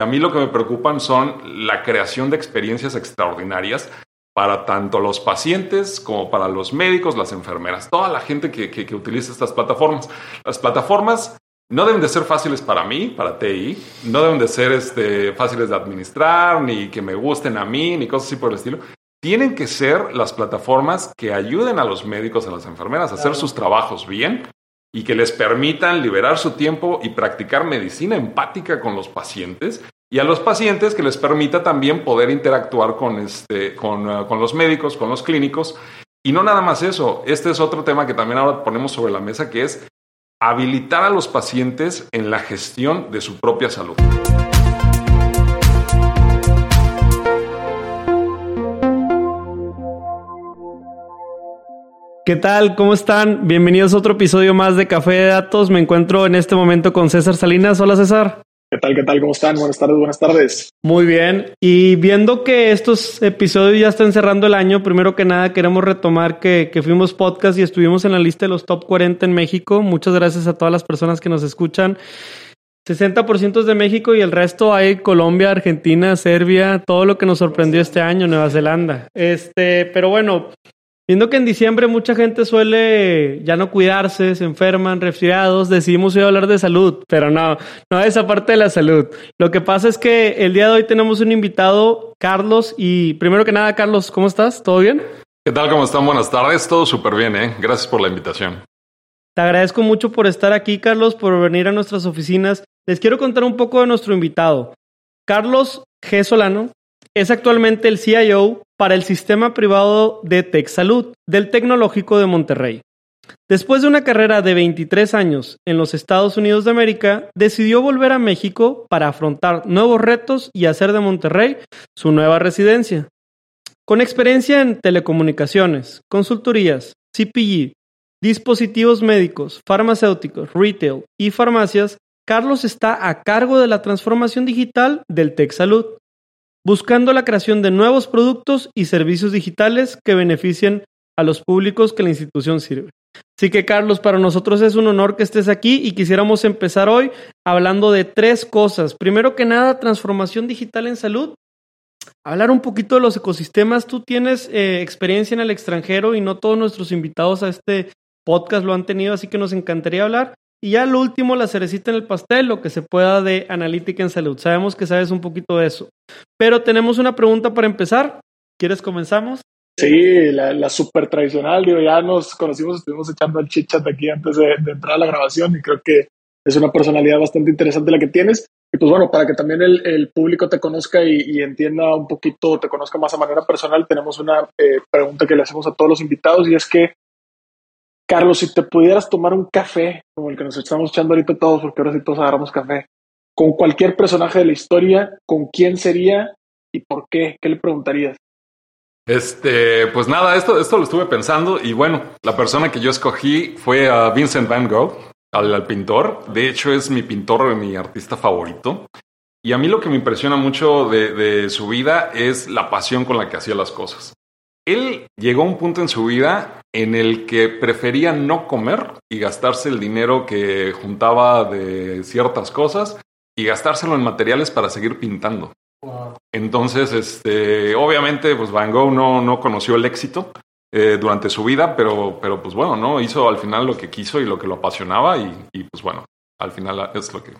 A mí lo que me preocupan son la creación de experiencias extraordinarias para tanto los pacientes como para los médicos, las enfermeras, toda la gente que, que, utiliza estas plataformas. Las plataformas no deben de ser fáciles para mí, para TI, no deben de ser este, fáciles de administrar, ni que me gusten a mí, ni cosas así por el estilo. Tienen que ser las plataformas que ayuden a los médicos, a las enfermeras a hacer sus trabajos bien y que les permitan liberar su tiempo y practicar medicina empática con los pacientes y a los pacientes que les permita también poder interactuar con, este, con, uh, con los médicos, con los clínicos. Y no nada más eso, este es otro tema que también ahora ponemos sobre la mesa, que es habilitar a los pacientes en la gestión de su propia salud. ¿Qué tal? ¿Cómo están? Bienvenidos a otro episodio más de Café de Datos. Me encuentro en este momento con César Salinas. Hola César. ¿Qué tal? ¿Qué tal? ¿Cómo están? Buenas tardes, buenas tardes. Muy bien. Y viendo que estos episodios ya están cerrando el año, primero que nada queremos retomar que, que fuimos podcast y estuvimos en la lista de los top 40 en México. Muchas gracias a todas las personas que nos escuchan. 60% es de México y el resto hay Colombia, Argentina, Serbia, todo lo que nos sorprendió este año, Nueva Zelanda. Este, pero bueno, Viendo que en diciembre mucha gente suele ya no cuidarse, se enferman, resfriados, decidimos hoy hablar de salud, pero no, no esa parte de la salud. Lo que pasa es que el día de hoy tenemos un invitado, Carlos, y primero que nada, Carlos, ¿cómo estás? ¿Todo bien? ¿Qué tal? ¿Cómo están? Buenas tardes. Todo súper bien, ¿eh? Gracias por la invitación. Te agradezco mucho por estar aquí, Carlos, por venir a nuestras oficinas. Les quiero contar un poco de nuestro invitado. Carlos G. Solano es actualmente el CIO para el sistema privado de TechSalud del Tecnológico de Monterrey. Después de una carrera de 23 años en los Estados Unidos de América, decidió volver a México para afrontar nuevos retos y hacer de Monterrey su nueva residencia. Con experiencia en telecomunicaciones, consultorías, CPG, dispositivos médicos, farmacéuticos, retail y farmacias, Carlos está a cargo de la transformación digital del TechSalud buscando la creación de nuevos productos y servicios digitales que beneficien a los públicos que la institución sirve. Así que Carlos, para nosotros es un honor que estés aquí y quisiéramos empezar hoy hablando de tres cosas. Primero que nada, transformación digital en salud. Hablar un poquito de los ecosistemas. Tú tienes eh, experiencia en el extranjero y no todos nuestros invitados a este podcast lo han tenido, así que nos encantaría hablar. Y ya lo último, la cerecita en el pastel, lo que se pueda de analítica en salud. Sabemos que sabes un poquito de eso. Pero tenemos una pregunta para empezar. ¿Quieres comenzamos? Sí, la, la súper tradicional. Digo, ya nos conocimos, estuvimos echando el chit chat aquí antes de, entrar a la grabación y creo que es una personalidad bastante interesante la que tienes. Y pues bueno, para que también el, el público te conozca y, entienda un poquito, te conozca más a manera personal, tenemos una eh, pregunta que le hacemos a todos los invitados y es que Carlos, si te pudieras tomar un café, como el que nos estamos echando ahorita todos, porque ahora sí todos agarramos café, con cualquier personaje de la historia, ¿con quién sería y por qué? ¿Qué le preguntarías? Este, pues nada, esto, esto lo estuve pensando y bueno, la persona que yo escogí fue a Vincent Van Gogh, al, pintor. De hecho, es mi pintor, mi artista favorito. Y a mí lo que me impresiona mucho de su vida es la pasión con la que hacía las cosas. Él llegó a un punto en su vida en el que prefería no comer y gastarse el dinero que juntaba de ciertas cosas y gastárselo en materiales para seguir pintando. Entonces, este, obviamente, pues Van Gogh no, no conoció el éxito eh, durante su vida, pero, pero pues bueno, ¿no? Hizo al final lo que quiso y lo que lo apasionaba y, y pues bueno, al final es lo que,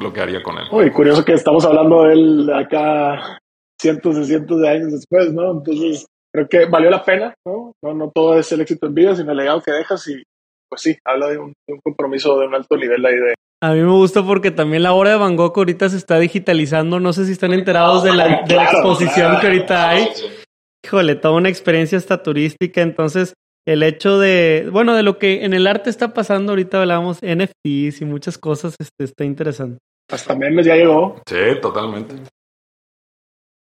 lo que haría con él. Uy, curioso que estamos hablando de él acá cientos y cientos de años después, ¿no? Entonces, creo que valió la pena, ¿no? No, no todo es el éxito en vida, sino el legado que dejas y pues sí, habla de un, compromiso de un alto nivel ahí de... A mí me gusta porque también la obra de Van Gogh ahorita se está digitalizando, no sé si están enterados de la, de la exposición que ahorita hay. Híjole, toda una experiencia hasta turística, entonces el hecho de, bueno, de lo que en el arte está pasando, ahorita hablábamos NFTs y muchas cosas, este, está interesante. Hasta memes ya llegó. Sí, totalmente.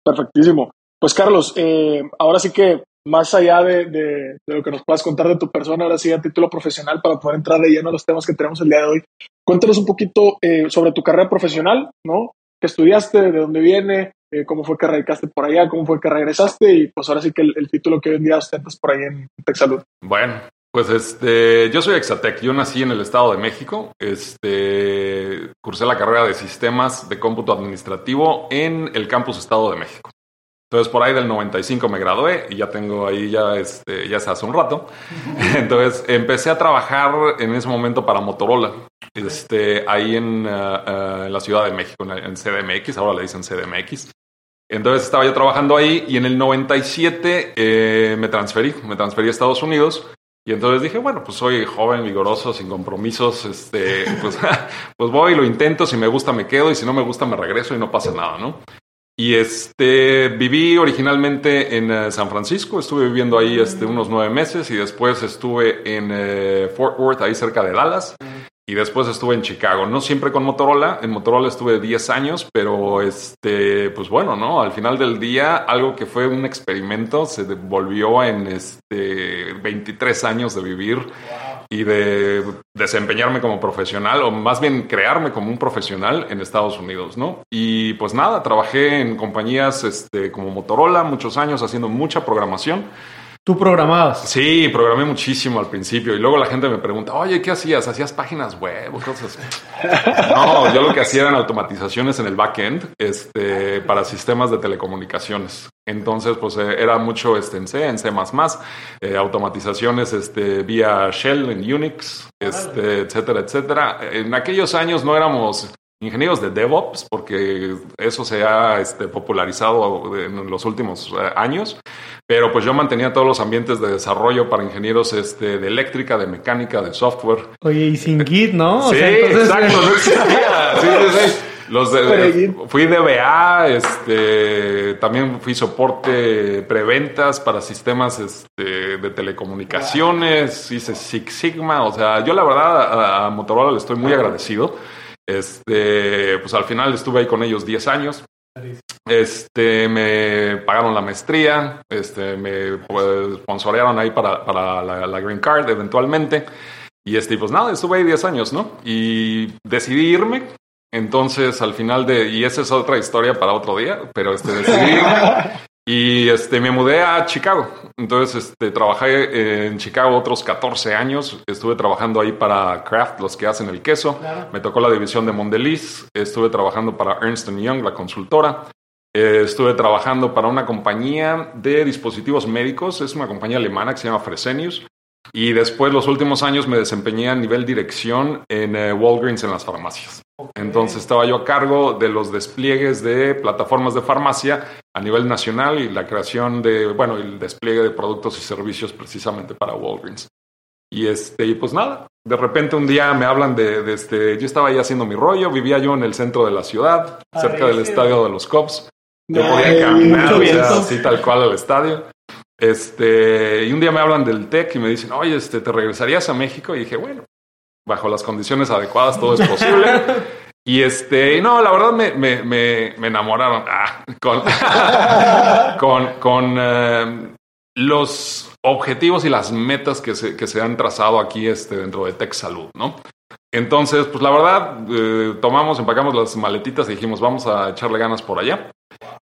Perfectísimo. Pues Carlos, eh, ahora sí que más allá de, lo que nos puedas contar de tu persona, ahora sí a título profesional, para poder entrar de lleno a los temas que tenemos el día de hoy, cuéntanos un poquito eh, sobre tu carrera profesional, ¿no? ¿Qué estudiaste? ¿De dónde viene? Eh, ¿Cómo fue que radicaste por allá? ¿Cómo fue que regresaste? Y pues ahora sí que el, título que hoy en día ostentas por ahí en TechSalud. Bueno, Pues este, yo soy Exatec, yo nací en el Estado de México, este, cursé la carrera de sistemas de cómputo administrativo en el campus Estado de México. Entonces por ahí del 95 me gradué y ya tengo ahí ya, este, ya se hace un rato. Entonces empecé a trabajar en ese momento para Motorola, este, ahí en, uh, uh, en la Ciudad de México, en, en, CDMX, ahora le dicen CDMX. Entonces estaba yo trabajando ahí y en el 97 eh, me transferí, me transferí a Estados Unidos. Y entonces dije, bueno, pues soy joven, vigoroso, sin compromisos, este, pues, pues voy, lo intento, si me gusta me quedo y si no me gusta me regreso y no pasa nada, ¿no? Y este, viví originalmente en uh, San Francisco, estuve viviendo ahí este, unos nueve meses y después estuve en uh, Fort Worth, ahí cerca de Dallas. Y después estuve en Chicago, no siempre con Motorola, en Motorola estuve 10 años, pero este, pues bueno, ¿no? Al final del día, algo que fue un experimento se volvió en este 23 años de vivir wow. Y de desempeñarme como profesional, o más bien crearme como un profesional en Estados Unidos, ¿no? Y pues nada, trabajé en compañías este, como Motorola muchos años haciendo mucha programación. ¿Tú programabas? Sí, programé muchísimo al principio y luego la gente me pregunta, oye, ¿qué hacías? ¿Hacías páginas web o cosas? no, yo lo que hacía eran automatizaciones en el backend este, para sistemas de telecomunicaciones. Entonces, pues eh, era mucho este, en C, en C++, eh, automatizaciones este, vía Shell en Unix, este, etcétera, etcétera. En aquellos años no éramos ingenieros de DevOps, porque eso se ha este, popularizado en los últimos uh, años, pero pues yo mantenía todos los ambientes de desarrollo para ingenieros este, de eléctrica, de mecánica, de software. Oye, y sin Git, ¿no? O sí, sea, entonces... exacto, no existía. sí, sí, sí. Los de, fui DBA, este, también fui soporte preventas para sistemas este, de telecomunicaciones, hice Six Sigma, o sea, yo la verdad a, Motorola le estoy muy agradecido. Este, pues al final estuve ahí con ellos 10 años. Este, me pagaron la maestría, este, me pues, sponsorearon ahí para, para la, la, Green Card eventualmente. Y este, pues nada, estuve ahí 10 años, ¿no? Y decidí irme. Entonces, al final de, y esa es otra historia para otro día, pero este, decidí. Y este, me mudé a Chicago. Entonces este, trabajé en Chicago otros 14 años. Estuve trabajando ahí para Kraft, los que hacen el queso. Claro. Me tocó la división de Mondeliz. Estuve trabajando para Ernst Young, la consultora. Eh, estuve trabajando para una compañía de dispositivos médicos. Es una compañía alemana que se llama Fresenius. Y después, los últimos años, me desempeñé a nivel dirección en eh, Walgreens en las farmacias. Entonces, estaba yo a cargo de los despliegues de plataformas de farmacia a nivel nacional y la creación de, bueno, el despliegue de productos y servicios precisamente para Walgreens. Y este, y pues nada, de repente un día me hablan de, de este, yo estaba ahí haciendo mi rollo, vivía yo en el centro de la ciudad, Ay, cerca del sí. estadio de los Cops. Yo Ay, podía caminar, o sea, así tal cual al estadio. Este, y un día me hablan del TEC y me dicen, oye, este, ¿te regresarías a México? Y dije, bueno, bajo las condiciones adecuadas todo es posible. y este, no, la verdad me, me, me, enamoraron ah, con, con, con uh, los objetivos y las metas que se, que se han trazado aquí este, dentro de Tech Salud, ¿no? Entonces, pues la verdad, eh, tomamos, empacamos las maletitas y dijimos, vamos a echarle ganas por allá.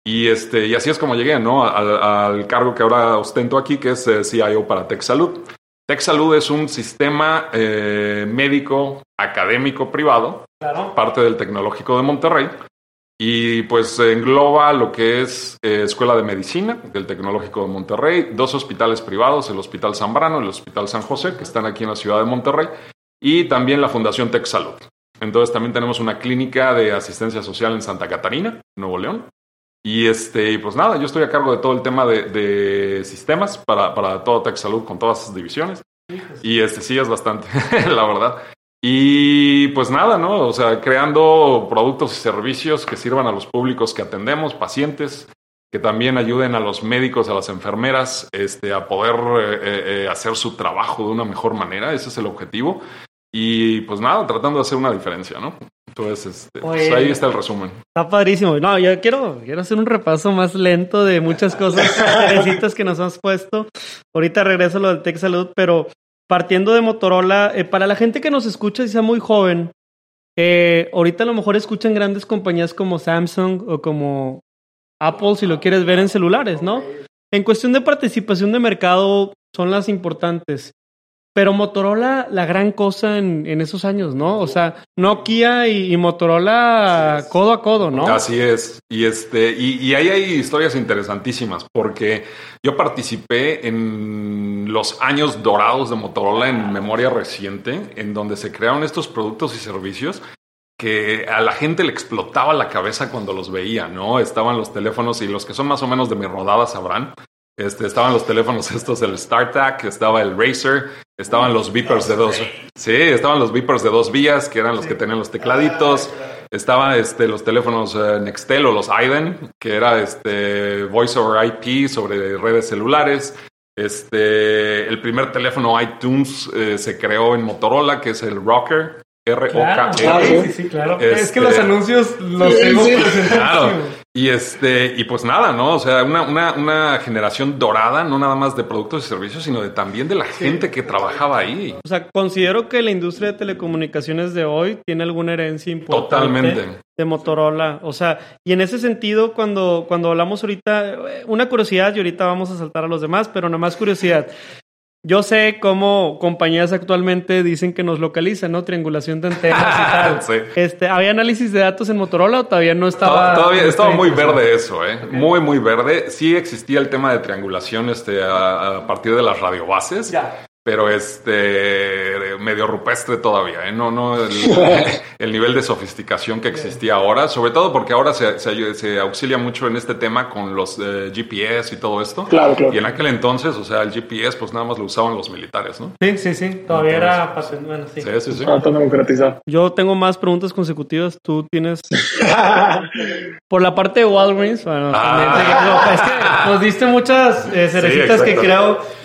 Y, este, y así es como llegué, ¿no? Al, al cargo que ahora ostento aquí, que es eh, CIO para Tech Salud. Tech Salud es un sistema eh, médico, académico, privado, claro. parte del Tecnológico de Monterrey. Y pues engloba lo que es eh, Escuela de Medicina del Tecnológico de Monterrey, dos hospitales privados, el Hospital Zambrano y el Hospital San José, que están aquí en la ciudad de Monterrey, y también la Fundación Tech Salud. Entonces también tenemos una clínica de asistencia social en Santa Catarina, Nuevo León. Y este, pues nada, yo estoy a cargo de todo el tema de, de sistemas para, para todo Salud con todas sus divisiones. Y este sí es bastante, la verdad. Y pues nada, ¿no? O sea, creando productos y servicios que sirvan a los públicos que atendemos, pacientes, que también ayuden a los médicos, a las enfermeras, este, a poder eh, eh, hacer su trabajo de una mejor manera. Ese es el objetivo. Y pues nada, tratando de hacer una diferencia, ¿no? Entonces, este, pues ahí está el resumen. Está padrísimo. No, yo quiero, quiero hacer un repaso más lento de muchas cosas que nos hemos puesto. Ahorita regreso a lo del Tech Salud, pero partiendo de Motorola, eh, para la gente que nos escucha y sea muy joven, eh, ahorita a lo mejor escuchan grandes compañías como Samsung o como Apple, si lo quieres ver en celulares, ¿no? En cuestión de participación de mercado, son las importantes. Pero Motorola, la gran cosa en, en esos años, ¿no? O sea, Nokia y, Motorola codo a codo, ¿no? Así es. Y este, y, y, ahí hay historias interesantísimas, porque yo participé en los años dorados de Motorola en memoria reciente, en donde se crearon estos productos y servicios que a la gente le explotaba la cabeza cuando los veía, ¿no? Estaban los teléfonos y los que son más o menos de mi rodada sabrán. Este, estaban los teléfonos estos del StarTAC, estaba el Razer, estaban los beepers de dos, sí, estaban los beepers de dos vías, que eran los que tenían los tecladitos, estaban este, los teléfonos eh, Nextel o los IDEN, que era este Voice over IP sobre redes celulares. Este, el primer teléfono iTunes eh, se creó en Motorola, que es el Rocker, R-O-K-R. Claro, sí, sí, claro. Este, es que los anuncios los tengo sí, Claro. Y este, y pues nada, ¿no? O sea, una, una, una, generación dorada, no nada más de productos y servicios, sino de también de la gente que trabajaba ahí. O sea, considero que la industria de telecomunicaciones de hoy tiene alguna herencia importante Totalmente. de Motorola. O sea, y en ese sentido, cuando, cuando hablamos ahorita, una curiosidad, y ahorita vamos a saltar a los demás, pero nada más curiosidad. Yo sé cómo compañías actualmente dicen que nos localizan, ¿no? Triangulación de antenas y tal. sí. Este, ¿Había análisis de datos en Motorola o todavía no estaba? Todavía estaba muy verde eso, ¿eh? Okay. Muy, muy verde. Sí existía el tema de triangulación este, a, a partir de las radiobases. Ya. Pero este medio rupestre todavía, ¿eh? No, no el, el, nivel de sofisticación que existía ahora, sobre todo porque ahora se, se, se auxilia mucho en este tema con los eh, GPS y todo esto. Claro, claro. Y en aquel entonces, o sea, el GPS pues nada más lo usaban los militares, ¿no? Sí, sí, sí. Todavía Entonces, era bueno, sí. Sí, sí, sí. Ah, tan democratizado. Yo tengo más preguntas consecutivas. Tú tienes. Por la parte de Walgreens, bueno, ah. es que nos diste muchas eh, cerecitas sí, que creo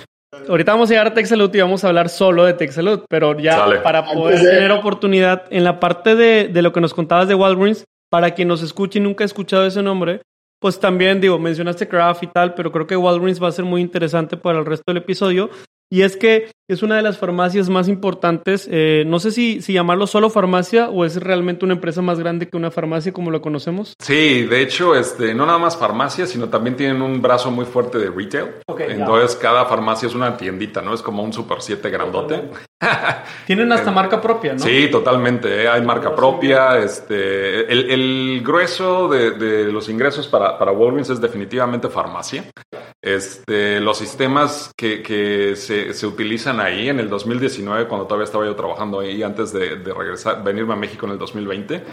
Ahorita vamos a llegar a Texalud y vamos a hablar solo de Texalud, pero ya Sale. para poder de... tener oportunidad en la parte de, de, lo que nos contabas de Walgreens, para quien nos escuche y nunca ha escuchado ese nombre, pues también digo, mencionaste Craft y tal, pero creo que Walgreens va a ser muy interesante para el resto del episodio. Y es que es una de las farmacias más importantes. Eh, no sé si, si llamarlo solo farmacia o es realmente una empresa más grande que una farmacia como lo conocemos. Sí, de hecho, este, no nada más farmacia, sino también tienen un brazo muy fuerte de retail. Okay, Entonces, ya. cada farmacia es una tiendita, ¿no? Es como un Super 7 grandote. tienen hasta marca propia, ¿no? Sí, totalmente. ¿eh? Hay marca propia. Este, el, el grueso de, de, los ingresos para, para Walgreens es definitivamente farmacia. Este, los sistemas que, que se, se, utilizan ahí en el 2019, cuando todavía estaba yo trabajando ahí antes de, de, regresar, venirme a México en el 2020,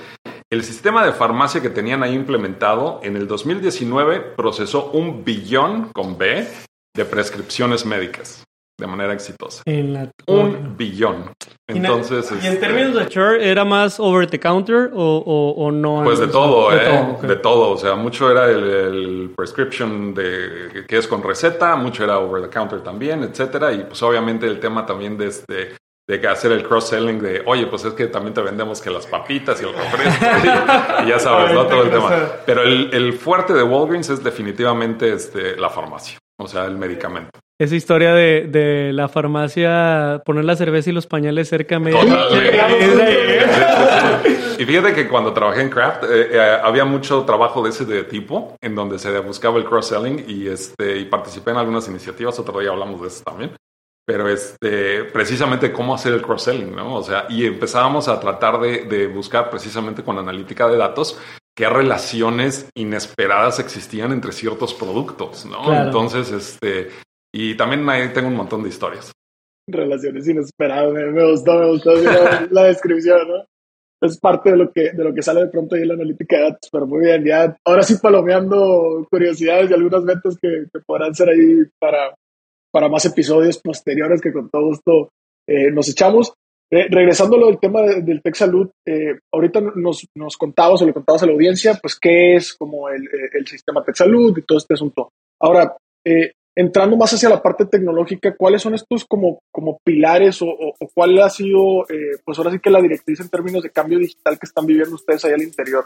el sistema de farmacia que tenían ahí implementado en el 2019 procesó un billón con B de prescripciones médicas de manera exitosa. En la... Un billón. Entonces, ¿Y, en términos de churn, era más over the counter o, o, o no? Pues de todo, de, ¿eh? todo, okay. de todo. O sea, mucho era el, el, prescription de que es con receta, mucho era over the counter también, etcétera. Y pues obviamente el tema también de este de hacer el cross-selling de, oye, pues es que también te vendemos que las papitas y el refresco y, y, ya sabes, ¿no? Todo el tema. Pero el, el, fuerte de Walgreens es definitivamente este, la farmacia, o sea, el medicamento. Esa historia de, de, la farmacia, poner la cerveza y los pañales cerca medio. y fíjate que cuando trabajé en Craft eh, eh, había mucho trabajo de ese de tipo, en donde se buscaba el cross-selling y, este, y participé en algunas iniciativas, otro día hablamos de eso también. Pero este, precisamente cómo hacer el cross-selling, ¿no? O sea, y empezábamos a tratar de, de buscar precisamente con analítica de datos qué relaciones inesperadas existían entre ciertos productos, ¿no? Claro. Entonces, este, y también ahí tengo un montón de historias. Relaciones inesperadas, me, me gustó, me gustó la, la, descripción, ¿no? Es parte de lo que, de lo que sale de pronto ahí en la analítica de datos, pero muy bien, ya ahora sí palomeando curiosidades y algunas metas que, que podrán ser ahí para, para más episodios posteriores que con todo gusto eh, nos echamos. Eh, regresando a lo del tema de, del Tech Salud, eh, ahorita nos, nos contabas o le contabas a la audiencia, pues, qué es como el, el sistema Tech Salud y todo este asunto. Ahora, entrando más hacia la parte tecnológica, ¿cuáles son estos como, como pilares o, o, o cuál ha sido, eh, pues ahora sí que la directriz en términos de cambio digital que están viviendo ustedes ahí al interior?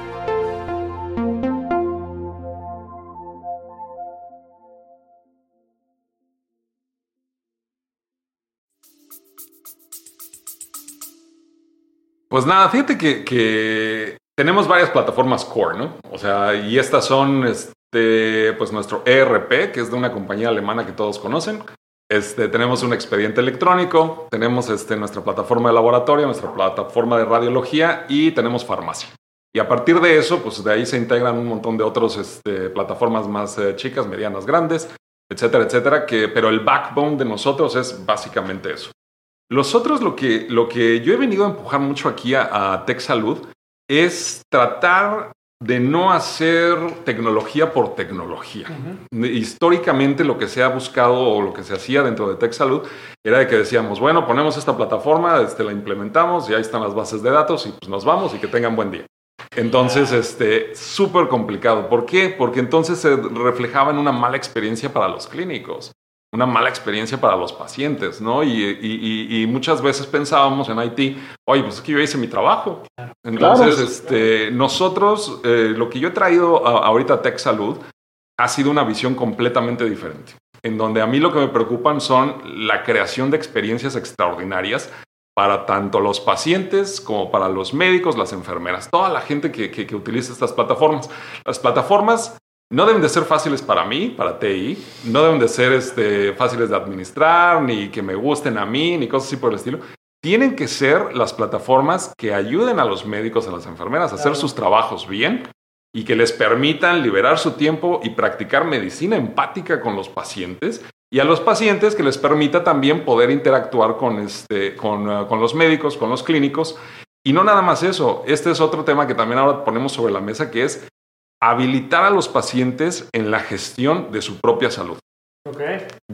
Pues nada, fíjate que, tenemos varias plataformas core, ¿no? O sea, y estas son este, pues nuestro ERP, que es de una compañía alemana que todos conocen. Este, tenemos un expediente electrónico, tenemos este, nuestra plataforma de laboratorio, nuestra plataforma de radiología y tenemos farmacia. Y a partir de eso, pues de ahí se integran un montón de otras este, plataformas más eh, chicas, medianas, grandes, etcétera, etcétera, que, pero el backbone de nosotros es básicamente eso. Los otros, lo que, lo que yo he venido a empujar mucho aquí a, a Tech Salud es tratar de no hacer tecnología por tecnología. Históricamente lo que se ha buscado o lo que se hacía dentro de Tech Salud era de que decíamos, bueno, ponemos esta plataforma, este, la implementamos y ahí están las bases de datos y pues nos vamos y que tengan buen día. Entonces, este, súper complicado. ¿Por qué? Porque entonces se reflejaba en una mala experiencia para los clínicos una mala experiencia para los pacientes, ¿no? Y, muchas veces pensábamos en IT, oye, pues es que yo hice mi trabajo. Entonces, este, nosotros, eh, lo que yo he traído ahorita a Tech Salud ha sido una visión completamente diferente, en donde a mí lo que me preocupan son la creación de experiencias extraordinarias para tanto los pacientes como para los médicos, las enfermeras, toda la gente que, que utiliza estas plataformas. Las plataformas no deben de ser fáciles para mí, para TI, no deben de ser este, fáciles de administrar, ni que me gusten a mí, ni cosas así por el estilo. Tienen que ser las plataformas que ayuden a los médicos, a las enfermeras a hacer sus trabajos bien y que les permitan liberar su tiempo y practicar medicina empática con los pacientes y a los pacientes que les permita también poder interactuar con, este, con, uh, con los médicos, con los clínicos. Y no nada más eso, este es otro tema que también ahora ponemos sobre la mesa, que es habilitar a los pacientes en la gestión de su propia salud.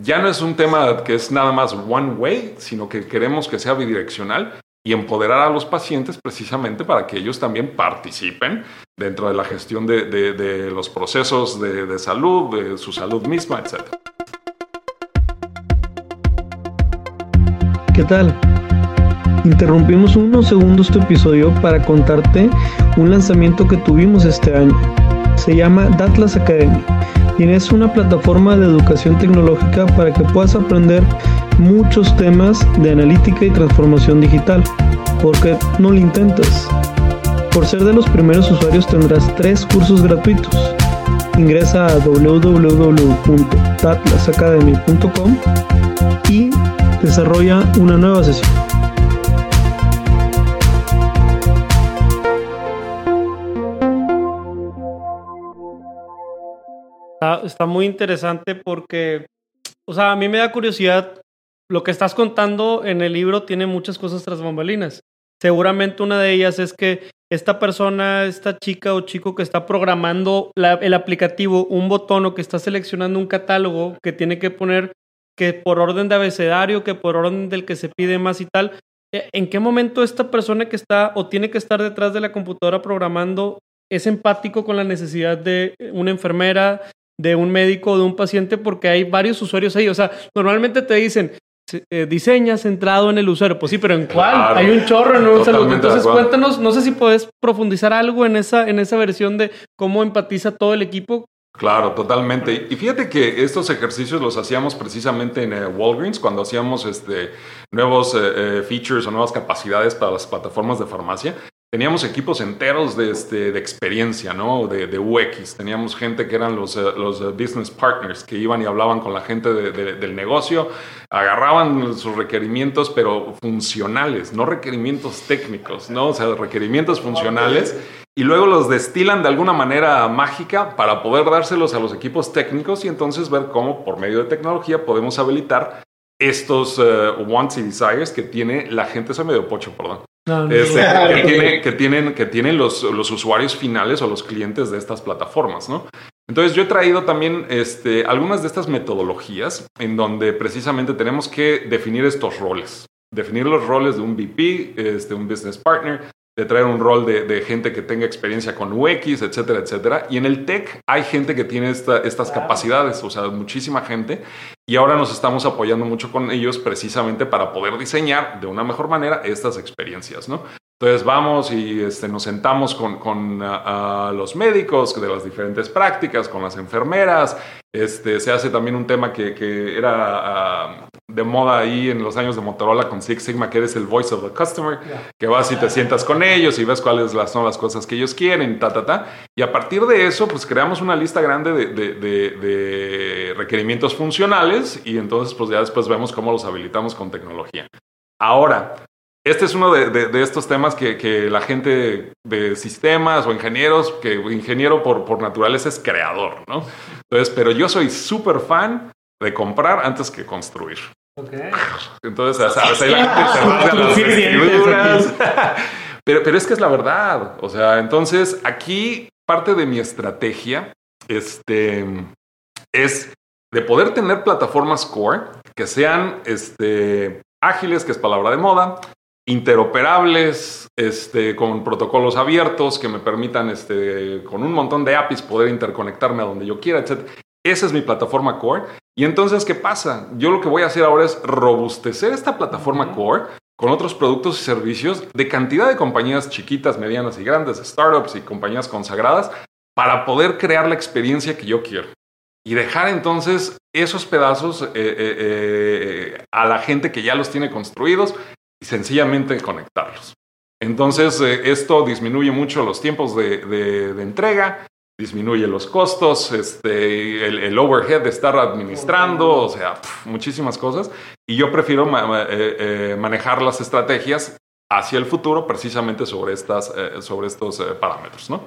Ya no es un tema que es nada más one way, sino que queremos que sea bidireccional y empoderar a los pacientes precisamente para que ellos también participen dentro de la gestión de, los procesos de, salud, de su salud misma, etc. ¿Qué tal? Interrumpimos unos segundos tu episodio para contarte un lanzamiento que tuvimos este año se llama Datlas Academy y es una plataforma de educación tecnológica para que puedas aprender muchos temas de analítica y transformación digital. ¿Por qué no lo intentas? Por ser de los primeros usuarios tendrás tres cursos gratuitos. Ingresa a www.datlasacademy.com y desarrolla una nueva sesión. Está, muy interesante porque, o sea, a mí me da curiosidad. Lo que estás contando en el libro tiene muchas cosas tras bambalinas. Seguramente una de ellas es que esta persona, esta chica o chico que está programando el aplicativo, un botón o que está seleccionando un catálogo que tiene que poner que por orden de abecedario, que por orden del que se pide más y tal, eh, ¿en qué momento esta persona que está o tiene que estar detrás de la computadora programando es empático con la necesidad de una enfermera, de un médico o de un paciente porque hay varios usuarios ahí. O sea, normalmente te dicen, eh, diseña centrado en el usuario. Pues sí, pero ¿en cuál? Hay un chorro en un salud. Entonces, cuéntanos, no sé si puedes profundizar algo en esa, en esa versión de cómo empatiza todo el equipo. Claro, totalmente. Y fíjate que estos ejercicios los hacíamos precisamente en eh, Walgreens cuando hacíamos este, nuevos eh, features o nuevas capacidades para las plataformas de farmacia. Teníamos equipos enteros de, este, de experiencia, ¿no? De, de, UX. Teníamos gente que eran los, eh, los eh, business partners que iban y hablaban con la gente del negocio, agarraban sus requerimientos, pero funcionales, no requerimientos técnicos, ¿no? O sea, requerimientos funcionales. Y luego los destilan de alguna manera mágica para poder dárselos a los equipos técnicos y entonces ver cómo por medio de tecnología podemos habilitar estos uh, wants y desires que tiene la gente, soy medio pocho, perdón, este, que, tienen, que tienen los, los, usuarios finales o los clientes de estas plataformas, ¿no? Entonces yo he traído también este, algunas de estas metodologías en donde precisamente tenemos que definir estos roles, definir los roles de un VP, este, un business partner, de traer un rol de, gente que tenga experiencia con UX, etcétera, etcétera. Y en el tech hay gente que tiene estas capacidades, o sea, muchísima gente. Y ahora nos estamos apoyando mucho con ellos precisamente para poder diseñar de una mejor manera estas experiencias, ¿no? Entonces vamos y este, nos sentamos con, con los médicos de las diferentes prácticas, con las enfermeras. Este, se hace también un tema que, que era de moda ahí en los años de Motorola con Six Sigma, que eres el voice of the customer, que vas y te sientas con ellos y ves cuáles son las cosas que ellos quieren, ta, ta, ta. Y a partir de eso, pues creamos una lista grande de, de, de requerimientos funcionales y entonces pues ya después vemos cómo los habilitamos con tecnología. Ahora, este es uno de, estos temas que, la gente de sistemas o ingenieros, que ingeniero por, por naturaleza es creador, ¿no? Entonces, pero yo soy súper fan de comprar antes que construir. Okay. Entonces, ¿sabes? Ahí la gente se las pero, pero es que es la verdad. O sea, entonces aquí parte de mi estrategia este, es de poder tener plataformas core que sean este, ágiles, que es palabra de moda, interoperables, este, con protocolos abiertos que me permitan, este, con un montón de APIs, poder interconectarme a donde yo quiera, etc. Esa es mi plataforma core. Y entonces, ¿qué pasa? Yo lo que voy a hacer ahora es robustecer esta plataforma core con otros productos y servicios de cantidad de compañías chiquitas, medianas y grandes, startups y compañías consagradas, para poder crear la experiencia que yo quiero. Y dejar entonces esos pedazos eh, eh, eh, a la gente que ya los tiene construidos y sencillamente conectarlos. Entonces, eh, esto disminuye mucho los tiempos de, entrega, disminuye los costos, este, el, overhead de estar administrando, o sea, muchísimas cosas. Y yo prefiero eh, eh, manejar las estrategias hacia el futuro precisamente sobre, estas, sobre estos parámetros, ¿no?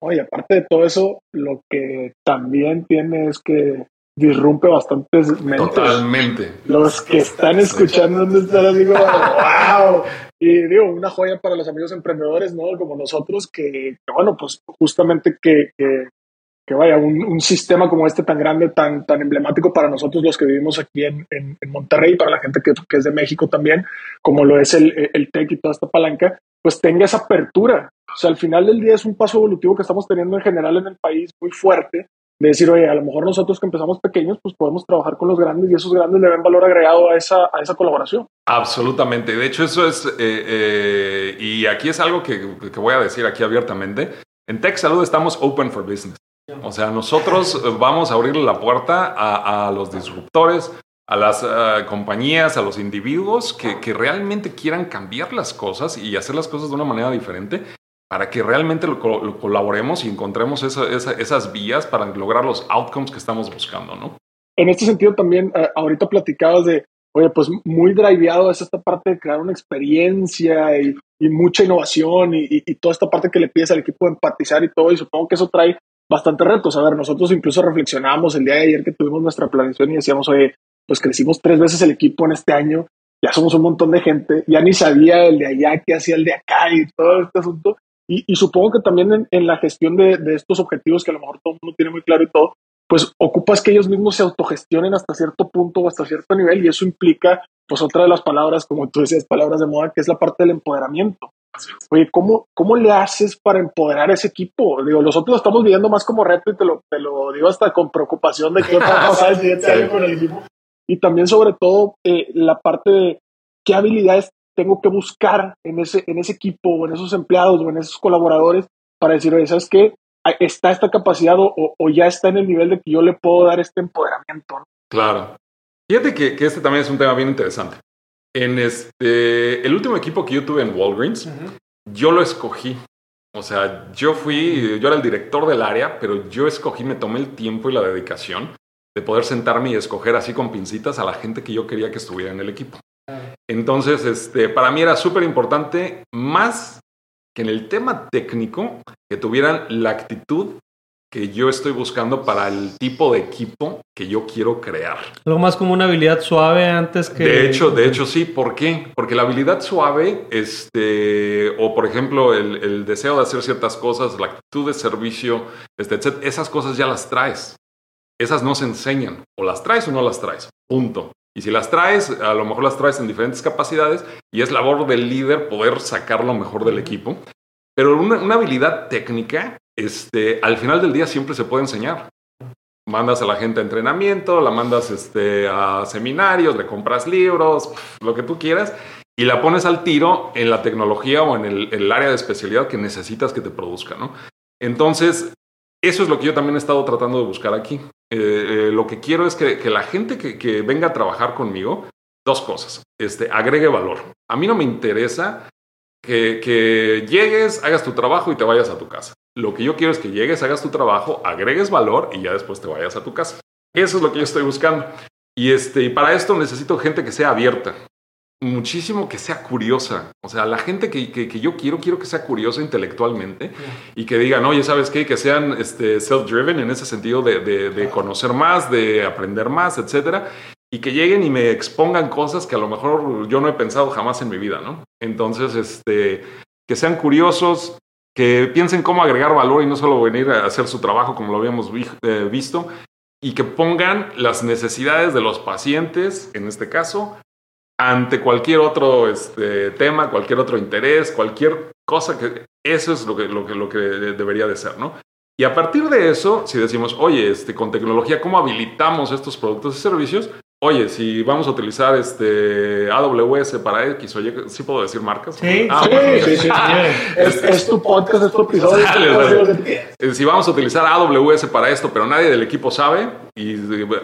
Oye, aparte de todo eso, lo que también tiene es que disrumpe bastantes mentes. Totalmente. Los que están escuchando están, digo, wow. Y digo, una joya para los amigos emprendedores, ¿no? Como nosotros, que, bueno, pues justamente que, que, vaya, un, sistema como este tan grande, tan, tan emblemático para nosotros los que vivimos aquí en, en, Monterrey, para la gente que, que, es de México también, como lo es el, el TEC y toda esta palanca, pues tenga esa apertura. O sea, al final del día es un paso evolutivo que estamos teniendo en general en el país muy fuerte de decir, oye, a lo mejor nosotros que empezamos pequeños, pues podemos trabajar con los grandes y esos grandes le ven valor agregado a esa, a esa colaboración. Absolutamente. De hecho, eso es, eh, eh, y aquí es algo que, que, voy a decir aquí abiertamente. En Tech Salud estamos open for business. O sea, nosotros vamos a abrirle la puerta a, a los disruptores, a las uh, compañías, a los individuos que, que, realmente quieran cambiar las cosas y hacer las cosas de una manera diferente para que realmente lo, colaboremos y encontremos esas vías para lograr los outcomes que estamos buscando, ¿no? En este sentido también, eh, ahorita platicabas de, oye, pues muy driveado es esta parte de crear una experiencia y, mucha innovación y, toda esta parte que le pides al equipo de empatizar y todo, y supongo que eso trae bastantes retos. A ver, nosotros incluso reflexionamos el día de ayer que tuvimos nuestra planeación y decíamos, oye, pues crecimos tres veces el equipo en este año, ya somos un montón de gente, ya ni sabía el de allá qué hacía el de acá y todo este asunto. Y, supongo que también en, la gestión de, estos objetivos que a lo mejor todo el mundo tiene muy claro y todo, pues ocupas que ellos mismos se autogestionen hasta cierto punto o hasta cierto nivel y eso implica, pues otra de las palabras, como tú decías, palabras de moda, que es la parte del empoderamiento. Oye, ¿cómo, ¿cómo le haces para empoderar ese equipo? Digo, nosotros lo estamos viviendo más como reto y te lo, te lo digo hasta con preocupación de qué va a pasar el siguiente año con el equipo. Y también sobre todo eh, la parte de qué habilidades tengo que buscar en ese, en ese equipo o en esos empleados o en esos colaboradores para decir, oye, ¿sabes qué? Está esta capacidad o, o ya está en el nivel de que yo le puedo dar este empoderamiento. Claro. Fíjate que, que, este también es un tema bien interesante. En este, el último equipo que yo tuve en Walgreens, yo lo escogí. O sea, yo fui, yo era el director del área, pero yo escogí, me tomé el tiempo y la dedicación de poder sentarme y escoger así con pincitas a la gente que yo quería que estuviera en el equipo. Entonces, este, para mí era súper importante, más que en el tema técnico, que tuvieran la actitud que yo estoy buscando para el tipo de equipo que yo quiero crear. Algo más como una habilidad suave antes que... De hecho, de hecho sí. ¿Por qué? Porque la habilidad suave, este, o por ejemplo, el, deseo de hacer ciertas cosas, la actitud de servicio, este, etc., esas cosas ya las traes. Esas no se enseñan. O las traes o no las traes. Punto. Y si las traes, a lo mejor las traes en diferentes capacidades y es labor del líder poder sacar lo mejor del equipo. Pero una, habilidad técnica este, al final del día siempre se puede enseñar. Mandas a la gente a entrenamiento, la mandas este, a seminarios, le compras libros, lo que tú quieras, y la pones al tiro en la tecnología o en el, área de especialidad que necesitas que te produzca, ¿no? Entonces, eso es lo que yo también he estado tratando de buscar aquí. Eh, eh, lo que quiero es que, la gente que, venga a trabajar conmigo, dos cosas, este, agregue valor. A mí no me interesa que, llegues, hagas tu trabajo y te vayas a tu casa. Lo que yo quiero es que llegues, hagas tu trabajo, agregues valor y ya después te vayas a tu casa. Eso es lo que yo estoy buscando. Y, este, para esto necesito gente que sea abierta, muchísimo que sea curiosa. O sea, la gente que, yo quiero, quiero que sea curiosa intelectualmente y que digan, oye, ¿sabes qué? Que sean este, self-driven en ese sentido de, de, conocer más, de aprender más, etcétera y que lleguen y me expongan cosas que a lo mejor yo no he pensado jamás en mi vida, ¿no? Entonces, este, que sean curiosos, que piensen cómo agregar valor y no solo venir a hacer su trabajo como lo habíamos eh, visto, y que pongan las necesidades de los pacientes, en este caso, ante cualquier otro este, tema, cualquier otro interés, cualquier cosa que eso es lo que, lo que, lo que debería de ser, ¿no? Y a partir de eso, si decimos, oye, este, con tecnología, ¿cómo habilitamos estos productos y servicios? Oye, si vamos a utilizar este AWS para X, oye, ¿sí puedo decir marcas? Sí, ah, sí, sí, es, tu podcast, es tu episodio. Eh, si vamos a utilizar AWS para esto, pero nadie del equipo sabe y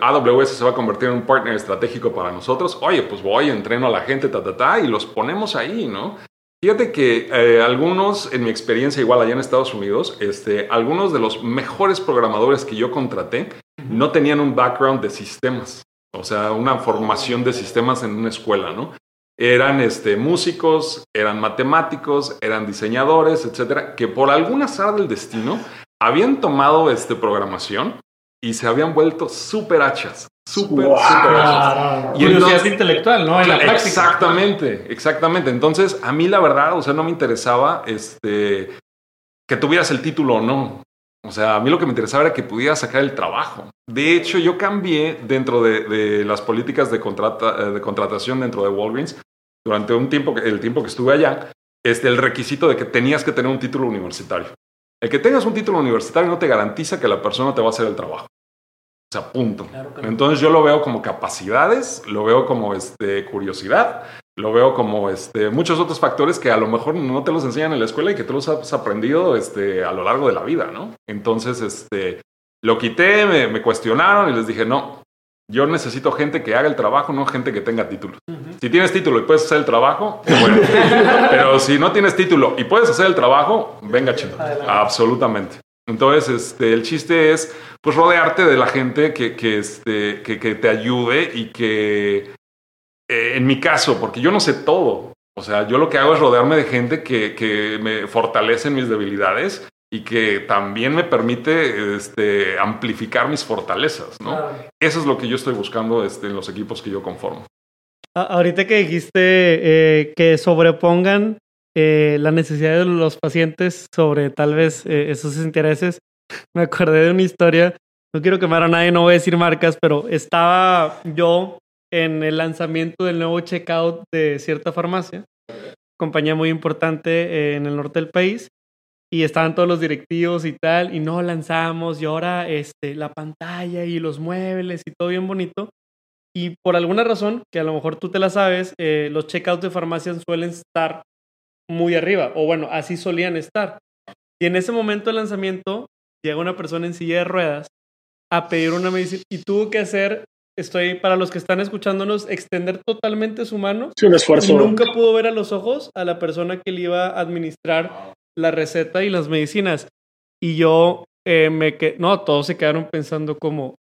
AWS se va a convertir en un partner estratégico para nosotros, oye, pues voy, entreno a la gente, ta, ta, ta, y los ponemos ahí, ¿no? Fíjate que eh, algunos, en mi experiencia igual allá en Estados Unidos, este, algunos de los mejores programadores que yo contraté no tenían un background de sistemas o sea, una formación de sistemas en una escuela, ¿no? Eran este, músicos, eran matemáticos, eran diseñadores, etcétera, que por alguna azar del destino habían tomado este, programación y se habían vuelto súper hachas. Súper, súper hachas. Y entonces, intelectual, ¿no? En la práctica. Exactamente, exactamente. Entonces, a mí la verdad, o sea, no me interesaba este, que tuvieras el título o no. O sea, a mí lo que me interesaba era que pudiera sacar el trabajo. De hecho, yo cambié dentro de, las políticas de, contrata, eh, de, contratación dentro de Walgreens durante un tiempo, el tiempo que estuve allá, este, el requisito de que tenías que tener un título universitario. El que tengas un título universitario no te garantiza que la persona te va a hacer el trabajo. O sea, punto. Entonces yo lo veo como capacidades, lo veo como este, curiosidad, lo veo como este, muchos otros factores que a lo mejor no te los enseñan en la escuela y que tú los has aprendido este, a lo largo de la vida, ¿no? Entonces, este, lo quité, me, cuestionaron y les dije, no, yo necesito gente que haga el trabajo, no gente que tenga título. Si tienes título y puedes hacer el trabajo, bueno. Pero si no tienes título y puedes hacer el trabajo, venga chido. Absolutamente. Entonces, este, el chiste es pues rodearte de la gente que, que, este, que, que te ayude y que, eh, en mi caso, porque yo no sé todo, o sea, yo lo que hago es rodearme de gente que, que me fortalece en mis debilidades y que también me permite este, amplificar mis fortalezas, ¿no? Eso es lo que yo estoy buscando este, en los equipos que yo conformo. Ahorita que dijiste eh, que sobrepongan eh, la necesidad de los pacientes sobre tal vez esos intereses, me acordé de una historia, no quiero quemar a nadie, no voy a decir marcas, pero estaba yo en el lanzamiento del nuevo checkout de cierta farmacia, compañía muy importante en el norte del país, y estaban todos los directivos y tal, y no lanzamos, y ahora este, la pantalla y los muebles y todo bien bonito. Y por alguna razón, que a lo mejor tú te la sabes, eh, los checkouts de farmacias suelen estar muy arriba, o bueno, así solían estar. Y en ese momento de lanzamiento, llega una persona en silla de ruedas a pedir una medicina y tuvo que hacer estoy, para los que están escuchándonos, extender totalmente su mano. Sí, un esfuerzo. Y nunca pudo ver a los ojos a la persona que le iba a administrar la receta y las medicinas. Y yo eh, me que no, todos se quedaron pensando como,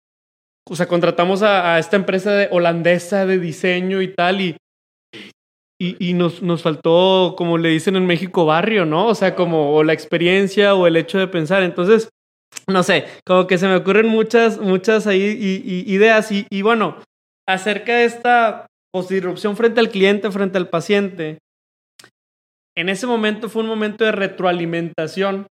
o sea, contratamos a, esta empresa de, holandesa de diseño y tal, y, y, nos, nos, faltó, como le dicen en México, barrio, ¿no? O sea, como o la experiencia o el hecho de pensar. Entonces, no sé, como que se me ocurren muchas, muchas ahí ideas. Y, y, bueno, acerca de esta disrupción frente al cliente, frente al paciente, en ese momento fue un momento de retroalimentación.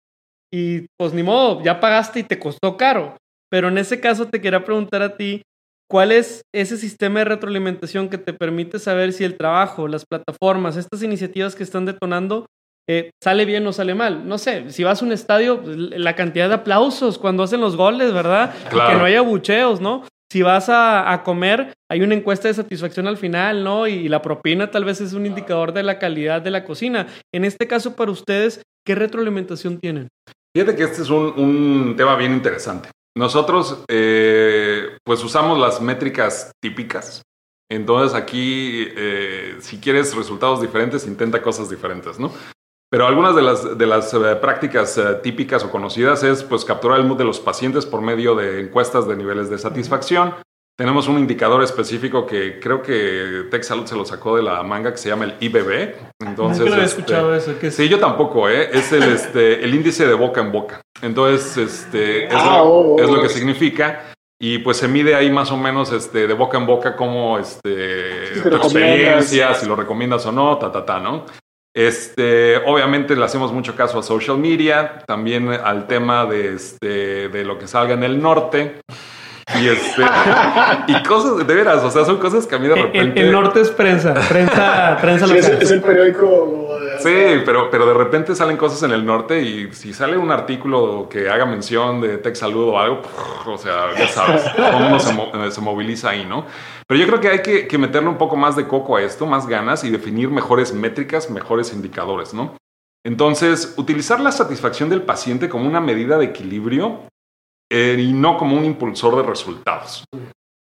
Y pues ni modo, ya pagaste y te costó caro. Pero en ese caso te quería preguntar a ti, ¿cuál es ese sistema de retroalimentación que te permite saber si el trabajo, las plataformas, estas iniciativas que están detonando, eh, sale bien o sale mal? No sé, si vas a un estadio, pues, la cantidad de aplausos cuando hacen los goles, ¿verdad? que no haya bucheos, ¿no? Si vas a, comer, hay una encuesta de satisfacción al final, ¿no? Y, la propina tal vez es un indicador de la calidad de la cocina. En este caso, para ustedes, ¿qué retroalimentación tienen? Fíjate que este es un tema bien interesante. Nosotros, eh, pues usamos las métricas típicas. Entonces aquí, eh, si quieres resultados diferentes, intenta cosas diferentes, ¿no? Pero algunas de las, de las eh, prácticas típicas o conocidas es pues capturar el mood de los pacientes por medio de encuestas de niveles de satisfacción, tenemos un indicador específico que creo que Tech Salud se lo sacó de la manga que se llama el IBB. Entonces, Nunca había este, escuchado eso. Sí, yo tampoco, ¿eh? Es el, este, el índice de boca en boca. Entonces, este, es, ah, lo, oh, es lo oh. que significa. Y pues se mide ahí más o menos este, de boca en boca como este, Si tu lo experiencia, si lo recomiendas o no, ta, ta, ta, ¿no? Este, obviamente le hacemos mucho caso a social media, también al tema de, este, de lo que salga en el norte. Y este, y cosas, de veras, o sea, son cosas que a mí de repente. El, norte es prensa, prensa, prensa Sí, local. es, es el periódico. Sí, pero, pero de repente salen cosas en el norte y si sale un artículo que haga mención de Tech Salud o algo, o sea, ya sabes, cómo uno se, mo- eh, se moviliza ahí, ¿no? Pero yo creo que hay que, que meterle un poco más de coco a esto, más ganas y definir mejores métricas, mejores indicadores, ¿no? Entonces, utilizar la satisfacción del paciente como una medida de equilibrio eh, y no como un impulsor de resultados.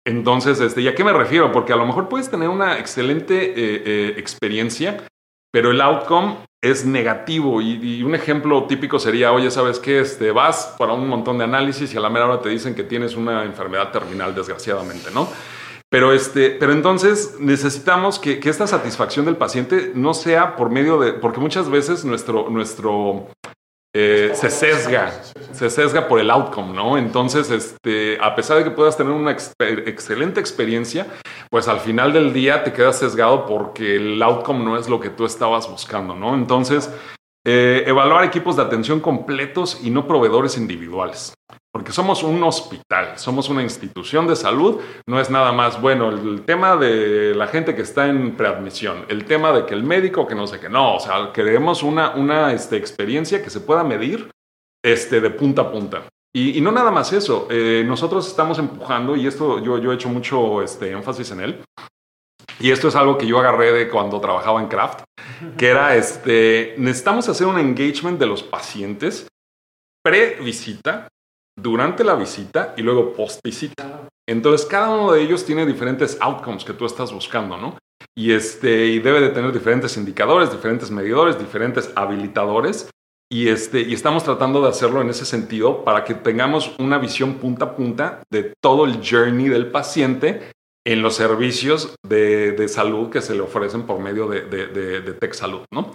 Entonces, este, ¿y a qué me refiero? Porque a lo mejor puedes tener una excelente eh, eh, experiencia, pero el outcome es negativo. Y, un ejemplo típico sería, oye, ¿sabes qué? Este, vas para un montón de análisis y a la mera hora te dicen que tienes una enfermedad terminal, desgraciadamente, ¿no? Pero, este, pero entonces necesitamos que, que esta satisfacción del paciente no sea por medio de, porque muchas veces nuestro, nuestro eh, se sesga, se sesga por el outcome, ¿no? Entonces, este, a pesar de que puedas tener una excelente experiencia, pues al final del día te quedas sesgado porque el outcome no es lo que tú estabas buscando, ¿no? Entonces, eh, evaluar equipos de atención completos y no proveedores individuales. Porque somos un hospital, somos una institución de salud, no es nada más, bueno, el tema de la gente que está en preadmisión, el tema de que el médico, que no sé qué, no, o sea, queremos una, una este, experiencia que se pueda medir este, de punta a punta. Y, y no nada más eso, eh, nosotros estamos empujando, y esto yo, yo he hecho mucho este, énfasis en él, y esto es algo que yo agarré de cuando trabajaba en Kraft, que era, este, necesitamos hacer un engagement de los pacientes pre-visita, durante la visita y luego post-visita. Entonces, cada uno de ellos tiene diferentes outcomes que tú estás buscando, ¿no? Y, este, y debe de tener diferentes indicadores, diferentes medidores, diferentes habilitadores. Y, este, y estamos tratando de hacerlo en ese sentido para que tengamos una visión punta a punta de todo el journey del paciente en los servicios de, de salud que se le ofrecen por medio de, de, de, de Tech Salud, ¿no?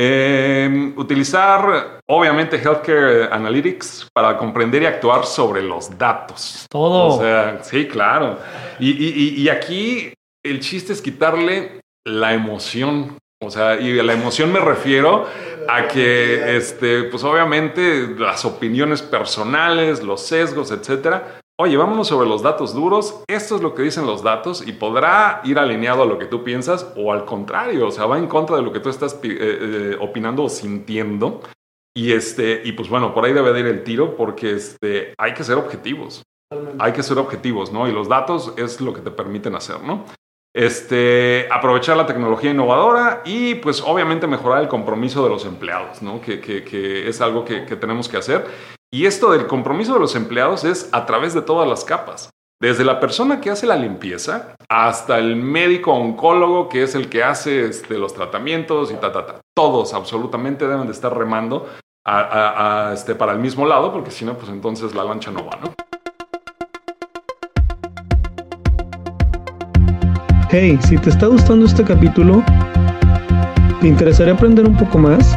Eh, utilizar, obviamente, Healthcare Analytics para comprender y actuar sobre los datos. Todo. O sea, sí, claro. Y, y- y- y aquí el chiste es quitarle la emoción. O sea, y a la emoción me refiero a que, este, pues obviamente, las opiniones personales, los sesgos, etcétera. Oye, vámonos sobre los datos duros. Esto es lo que dicen los datos y podrá ir alineado a lo que tú piensas o al contrario, o sea, va en contra de lo que tú estás eh, eh, opinando o sintiendo. Y este, y pues bueno, por ahí debe de ir el tiro porque este, hay que ser objetivos. Hay que ser objetivos, ¿no? Y los datos es lo que te permiten hacer, ¿no? Este, aprovechar la tecnología innovadora y pues obviamente mejorar el compromiso de los empleados, ¿no? Que, que- que es algo que, que tenemos que hacer. Y esto del compromiso de los empleados es a través de todas las capas. Desde la persona que hace la limpieza hasta el médico oncólogo que es el que hace este, los tratamientos y ta, ta, ta. Todos absolutamente deben de estar remando este, para el mismo lado porque si no, pues entonces la lancha no va, ¿no? Hey, si te está gustando este capítulo, ¿te interesaría aprender un poco más?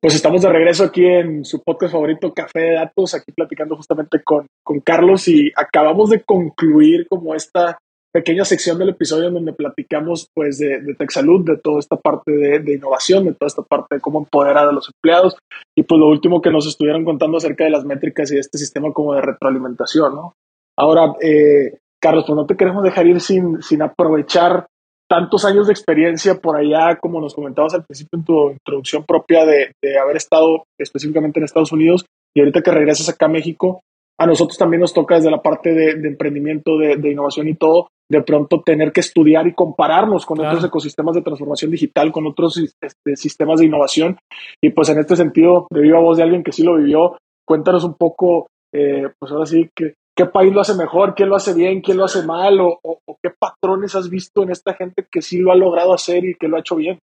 Pues estamos de regreso aquí en su podcast favorito, Café de Datos, aquí platicando justamente con, con Carlos y acabamos de concluir como esta pequeña sección del episodio en donde platicamos pues de, de TechSalud, de toda esta parte de, innovación, de toda esta parte de cómo empoderar a los empleados y pues lo último que nos estuvieron contando acerca de las métricas y de este sistema como de retroalimentación, ¿no? Ahora, eh, Carlos, pues no te queremos dejar ir sin, sin aprovechar tantos años de experiencia por allá, como nos comentabas al principio en tu introducción propia de, haber estado específicamente en Estados Unidos y ahorita que regresas acá a México, a nosotros también nos toca desde la parte de, emprendimiento, de, innovación y todo, de pronto tener que estudiar y compararnos con otros ecosistemas de transformación digital, con otros este, sistemas de innovación. Y pues en este sentido, de viva voz de alguien que sí lo vivió, cuéntanos un poco, eh, pues ahora sí, que, qué país lo hace mejor, quién lo hace bien, quién lo hace mal, o, qué patrones has visto en esta gente que sí lo ha logrado hacer y que lo ha hecho bien.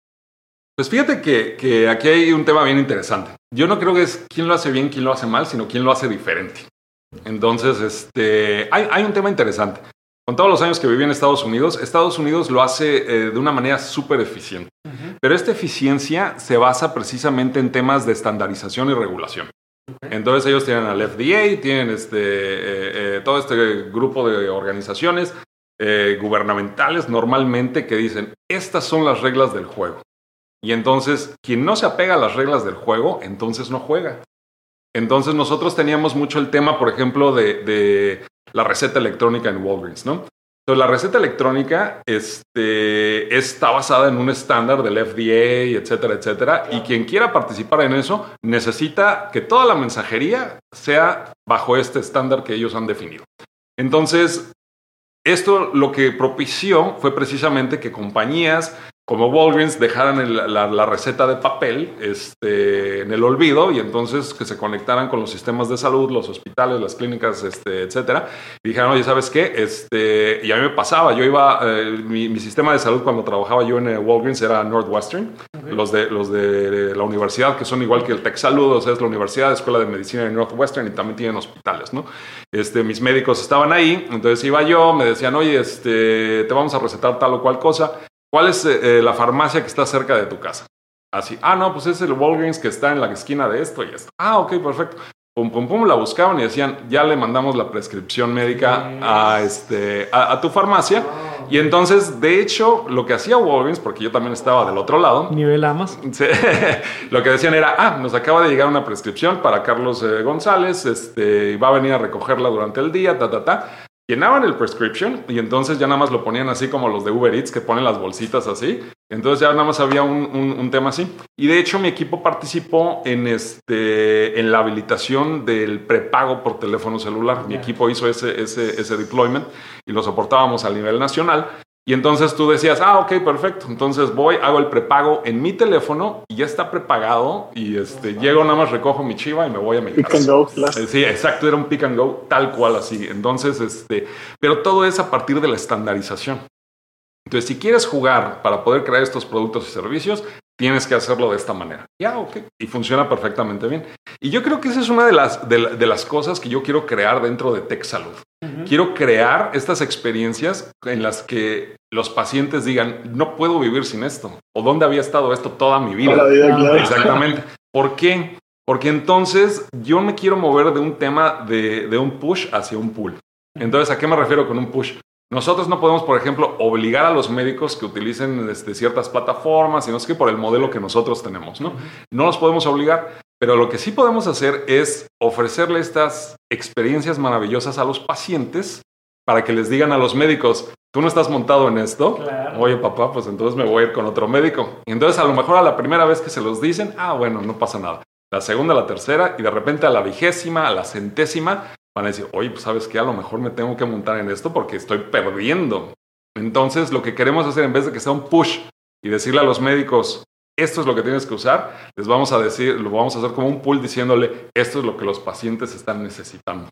Pues fíjate que, aquí hay un tema bien interesante. Yo no creo que es quién lo hace bien, quién lo hace mal, sino quién lo hace diferente. Entonces, este, hay, un tema interesante. Con todos los años que viví en Estados Unidos, Estados Unidos lo hace eh, de una manera súper eficiente. Pero esta eficiencia se basa precisamente en temas de estandarización y regulación. Entonces ellos tienen al FDA, tienen este, eh, eh, todo este grupo de organizaciones eh, gubernamentales normalmente que dicen, estas son las reglas del juego. Y entonces, quien no se apega a las reglas del juego, entonces no juega. Entonces nosotros teníamos mucho el tema, por ejemplo, de, de la receta electrónica en Walgreens, ¿no? Entonces, la receta electrónica este, está basada en un estándar del FDA, etcétera, etcétera. Y quien quiera participar en eso necesita que toda la mensajería sea bajo este estándar que ellos han definido. Entonces, esto lo que propició fue precisamente que compañías como Walgreens dejaran la, receta de papel este, en el olvido y entonces que se conectaran con los sistemas de salud, los hospitales, las clínicas, este, etcétera. Y dijeron, oye, ¿sabes qué? Este, y a mí me pasaba, yo iba, eh, mi, sistema de salud cuando trabajaba yo en eh, Walgreens era Northwestern, los, de, los de la universidad que son igual que el Tech Salud, o sea, es la Universidad, Escuela de Medicina de Northwestern y también tienen hospitales, ¿no? Este, mis médicos estaban ahí, entonces iba yo, me decían, oye, este, te vamos a recetar tal o cual cosa ¿Cuál es eh, la farmacia que está cerca de tu casa? Así, ah, no, pues es el Walgreens que está en la esquina de esto y esto. Ah, ok, perfecto. Pum, pum, pum, la buscaban y decían, ya le mandamos la prescripción médica a, este, a, tu farmacia. Y entonces, de hecho, lo que hacía Walgreens, porque yo también estaba del otro lado. Nivel Amas. lo que decían era, ah, nos acaba de llegar una prescripción para Carlos eh, González, este, va a venir a recogerla durante el día, ta, ta, ta llenaban el prescription y entonces ya nada más lo ponían así como los de Uber Eats que ponen las bolsitas así. Entonces ya nada más había un, tema así. Y de hecho mi equipo participó en, este, en la habilitación del prepago por teléfono celular. Mi equipo hizo ese, ese, ese deployment y lo soportábamos a nivel nacional. Y entonces tú decías, ah, ok, perfecto. Entonces voy, hago el prepago en mi teléfono y ya está prepagado. Y este, llego, nada más recojo mi chiva y me voy a mi Pick and go, eh, Sí, exacto, era un pick and go tal cual así. Entonces, este, pero todo es a partir de la estandarización. Entonces, si quieres jugar para poder crear estos productos y servicios, tienes que hacerlo de esta manera. Ya, ok. Y funciona perfectamente bien. Y yo creo que esa es una de las, de, las cosas que yo quiero crear dentro de Tech Salud. Quiero crear estas experiencias en las que los pacientes digan, no puedo vivir sin esto. O dónde había estado esto toda mi vida. Exactamente. ¿Por qué? Porque entonces yo me quiero mover de un tema de, de un push hacia un pull. Entonces, ¿a qué me refiero con un push? Nosotros no podemos, por ejemplo, obligar a los médicos que utilicen este, ciertas plataformas, sino es que por el modelo que nosotros tenemos, ¿no? No los podemos obligar, Pero lo que sí podemos hacer es ofrecerle estas experiencias maravillosas a los pacientes para que les digan a los médicos, tú no estás montado en esto. Oye, papá, pues entonces me voy a ir con otro médico. Y entonces a lo mejor a la primera vez que se los dicen, ah, bueno, no pasa nada. La segunda, la tercera y de repente a la vigésima, a la centésima, van a decir, oye, pues sabes que a lo mejor me tengo que montar en esto porque estoy perdiendo. Entonces lo que queremos hacer en vez de que sea un push y decirle a los médicos, esto es lo que tienes que usar, les vamos a decir, lo vamos a hacer como un pull diciéndole, esto es lo que los pacientes están necesitando.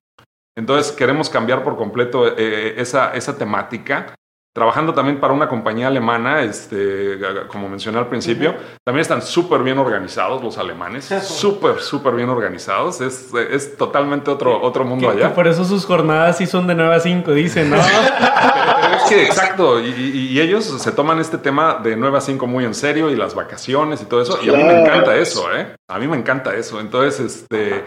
Entonces queremos cambiar por completo eh, esa temática trabajando también para una compañía alemana, este, como mencioné al principio, también están súper bien organizados los alemanes, súper, súper bien organizados, es, es totalmente otro, otro mundo allá. por eso sus jornadas sí son de 9 a 5, dicen, ¿no? es que exacto, y, y, ellos se toman este tema de 9 a 5 muy en serio y las vacaciones y todo eso, y a mí me encanta eso, ¿eh? A mí me encanta eso, entonces, este,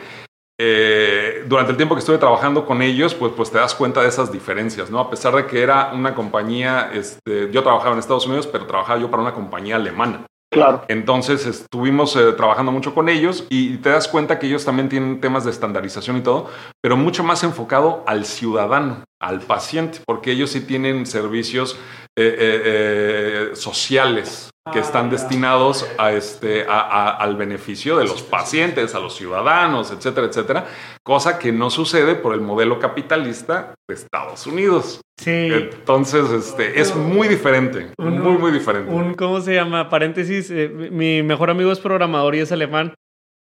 eh, durante el tiempo que estuve trabajando con ellos, pues, pues te das cuenta de esas diferencias, ¿no? A pesar de que era una compañía, este, yo trabajaba en Estados Unidos, pero trabajaba yo para una compañía alemana. Claro. Entonces estuvimos eh, trabajando mucho con ellos y te das cuenta que ellos también tienen temas de estandarización y todo, pero mucho más enfocado al ciudadano, al paciente, porque ellos sí tienen servicios eh, sociales, que están ah, destinados a este, al beneficio de los pacientes, a los ciudadanos, etcétera, etcétera, cosa que no sucede por el modelo capitalista de Estados Unidos. Sí. Entonces, este, es muy diferente, muy, muy diferente. Un, ¿Cómo se llama? Paréntesis, eh, mi mejor amigo es programador y es alemán.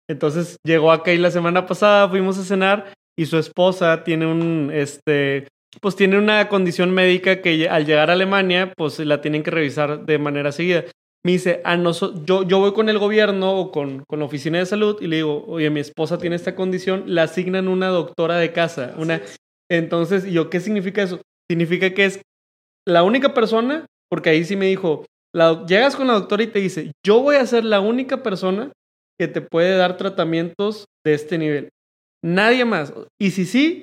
Entonces llegó acá y la semana pasada fuimos a cenar y su esposa tiene un, este, pues tiene una condición médica que al llegar a Alemania, pues la tienen que revisar de manera seguida me dice, a yo, yo voy con el gobierno o con, con, la oficina de salud y le digo, oye, mi esposa tiene esta condición, le asignan una doctora de casa. Una... Entonces, yo, ¿qué significa eso? Significa que es la única persona, porque ahí sí me dijo, la, llegas con la doctora y te dice, yo voy a ser la única persona que te puede dar tratamientos de este nivel. Nadie más. Y si sí,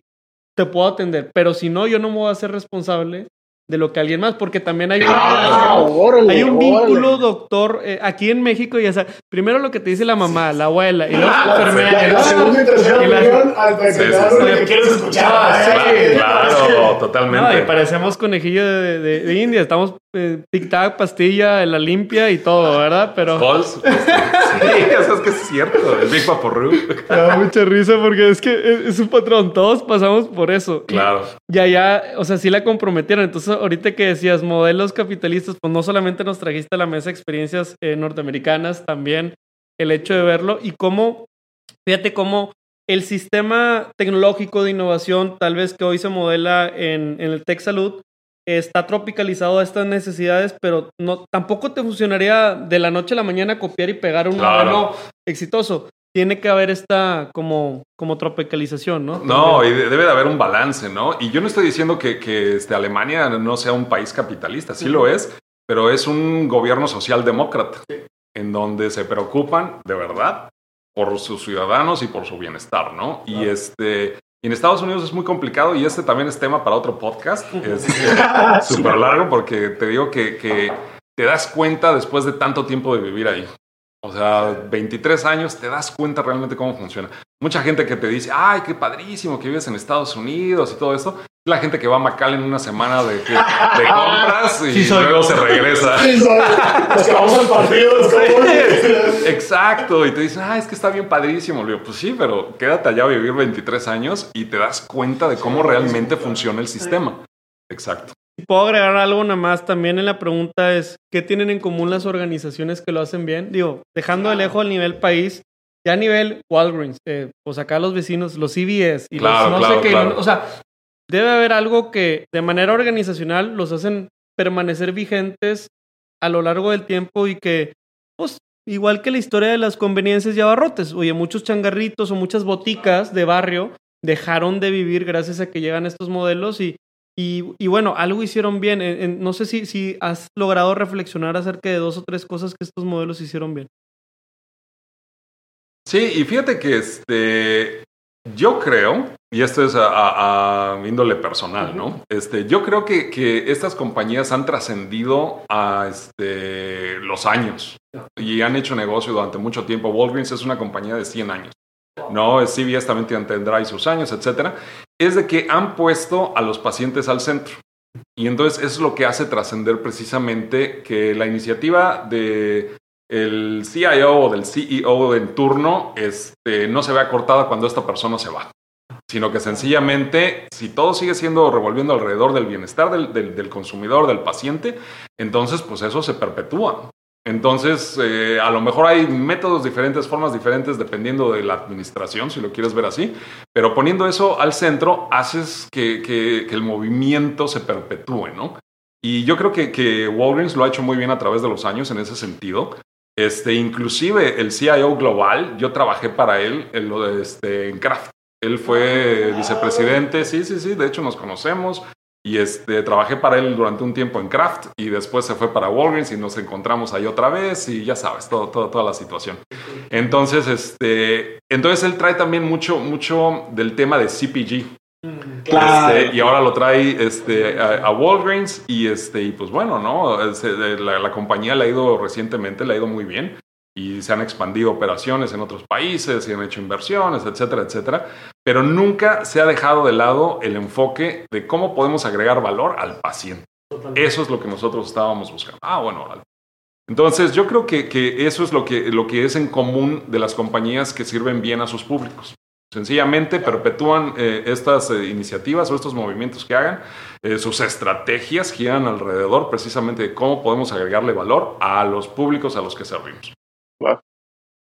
te puedo atender, pero si no, yo no me voy a hacer responsable de lo que alguien más, porque también hay un, ah, hay un vínculo doctor eh, aquí en México, y sea, primero lo que te dice la mamá, la abuela, y luego la enfermera. La segunda y tercera que quieres escuchar. Claro, totalmente. y parecemos conejillo de, de, India, estamos eh, tic-tac, pastilla, la limpia y todo, ¿verdad? Pero... Pues, sí, eso es que es cierto, el Big Paporru. Me da mucha risa porque es que es un patrón, todos pasamos por eso. Claro. Ya, ya, o sea, sí la comprometieron, entonces ahorita que decías modelos capitalistas, pues no solamente nos trajiste a la mesa experiencias eh, norteamericanas, también el hecho de verlo y cómo, fíjate cómo el sistema tecnológico de innovación, tal vez que hoy se modela en, en el Tech Salud, está tropicalizado a estas necesidades, pero no, tampoco te funcionaría de la noche a la mañana copiar y pegar un modelo exitoso tiene que haber esta como, como tropicalización, ¿no? No, y debe de haber un balance, ¿no? Y yo no estoy diciendo que, que este, Alemania no sea un país capitalista, sí lo es, pero es un gobierno socialdemócrata, en donde se preocupan de verdad por sus ciudadanos y por su bienestar, ¿no? Y este... en Estados Unidos es muy complicado y este también es tema para otro podcast. Es súper largo porque te digo que, que te das cuenta después de tanto tiempo de vivir ahí. O sea, 23 años te das cuenta realmente cómo funciona. Mucha gente que te dice, ay, qué padrísimo que vives en Estados Unidos y todo eso. La gente que va a Macal en una semana de, compras y luego se regresa. Sí, Los que vamos al partido. Exacto. Y te dicen, ah, es que está bien padrísimo. Le digo, pues sí, pero quédate allá a vivir 23 años y te das cuenta de cómo realmente funciona el sistema. Exacto. Puedo agregar algo nada más también en la pregunta es, ¿qué tienen en común las organizaciones que lo hacen bien? Digo, dejando de lejos el nivel país, ya a nivel Walgreens, eh, pues acá los vecinos, los CVS y los no sé qué, o sea, debe haber algo que de manera organizacional los hacen permanecer vigentes a lo largo del tiempo y que, pues, igual que la historia de las conveniencias y abarrotes, oye, muchos changarritos o muchas boticas de barrio dejaron de vivir gracias a que llegan estos modelos y y, bueno, algo hicieron bien. no sé si, si has logrado reflexionar acerca de dos o tres cosas que estos modelos hicieron bien. Sí, y fíjate que este, yo creo, y esto es a, índole personal, ¿no? Este, yo creo que, que estas compañías han trascendido a este, los años y han hecho negocio durante mucho tiempo. Walgreens es una compañía de 100 años. No, CVS también tendrá sus años, etcétera. Es de que han puesto a los pacientes al centro. Y entonces es lo que hace trascender precisamente que la iniciativa de el CIO o del CEO en turno este, no se vea cortada cuando esta persona se va sino que sencillamente, si todo sigue siendo revolviendo alrededor del bienestar del, consumidor, del paciente, entonces pues eso se perpetúa. Entonces, eh, a lo mejor hay métodos diferentes, formas diferentes, dependiendo de la administración, si lo quieres ver así, pero poniendo eso al centro, haces que, el movimiento se perpetúe, ¿no? Y yo creo que, que, Walgreens lo ha hecho muy bien a través de los años en ese sentido. Este, inclusive el CIO global, yo trabajé para él en, este, en Kraft. Él fue vicepresidente, sí, sí, sí, de hecho nos conocemos y este, trabajé para él durante un tiempo en Kraft y después se fue para Walgreens y nos encontramos ahí otra vez y ya sabes, todo, toda la situación. Entonces, este, entonces él trae también mucho, mucho del tema de CPG. Este, y ahora lo trae este, a, Walgreens y, este, y pues bueno, ¿no? La, la compañía le ha ido recientemente, le ha ido muy bien y se han expandido operaciones en otros países y han hecho inversiones, etcétera, etcétera, pero nunca se ha dejado de lado el enfoque de cómo podemos agregar valor al paciente. Eso es lo que nosotros estábamos buscando. Ah, bueno, entonces yo creo que, que, eso es lo que, lo que es en común de las compañías que sirven bien a sus públicos. Sencillamente perpetúan eh, estas eh, iniciativas o estos movimientos que hagan, eh, sus estrategias giran alrededor precisamente de cómo podemos agregarle valor a los públicos a los que servimos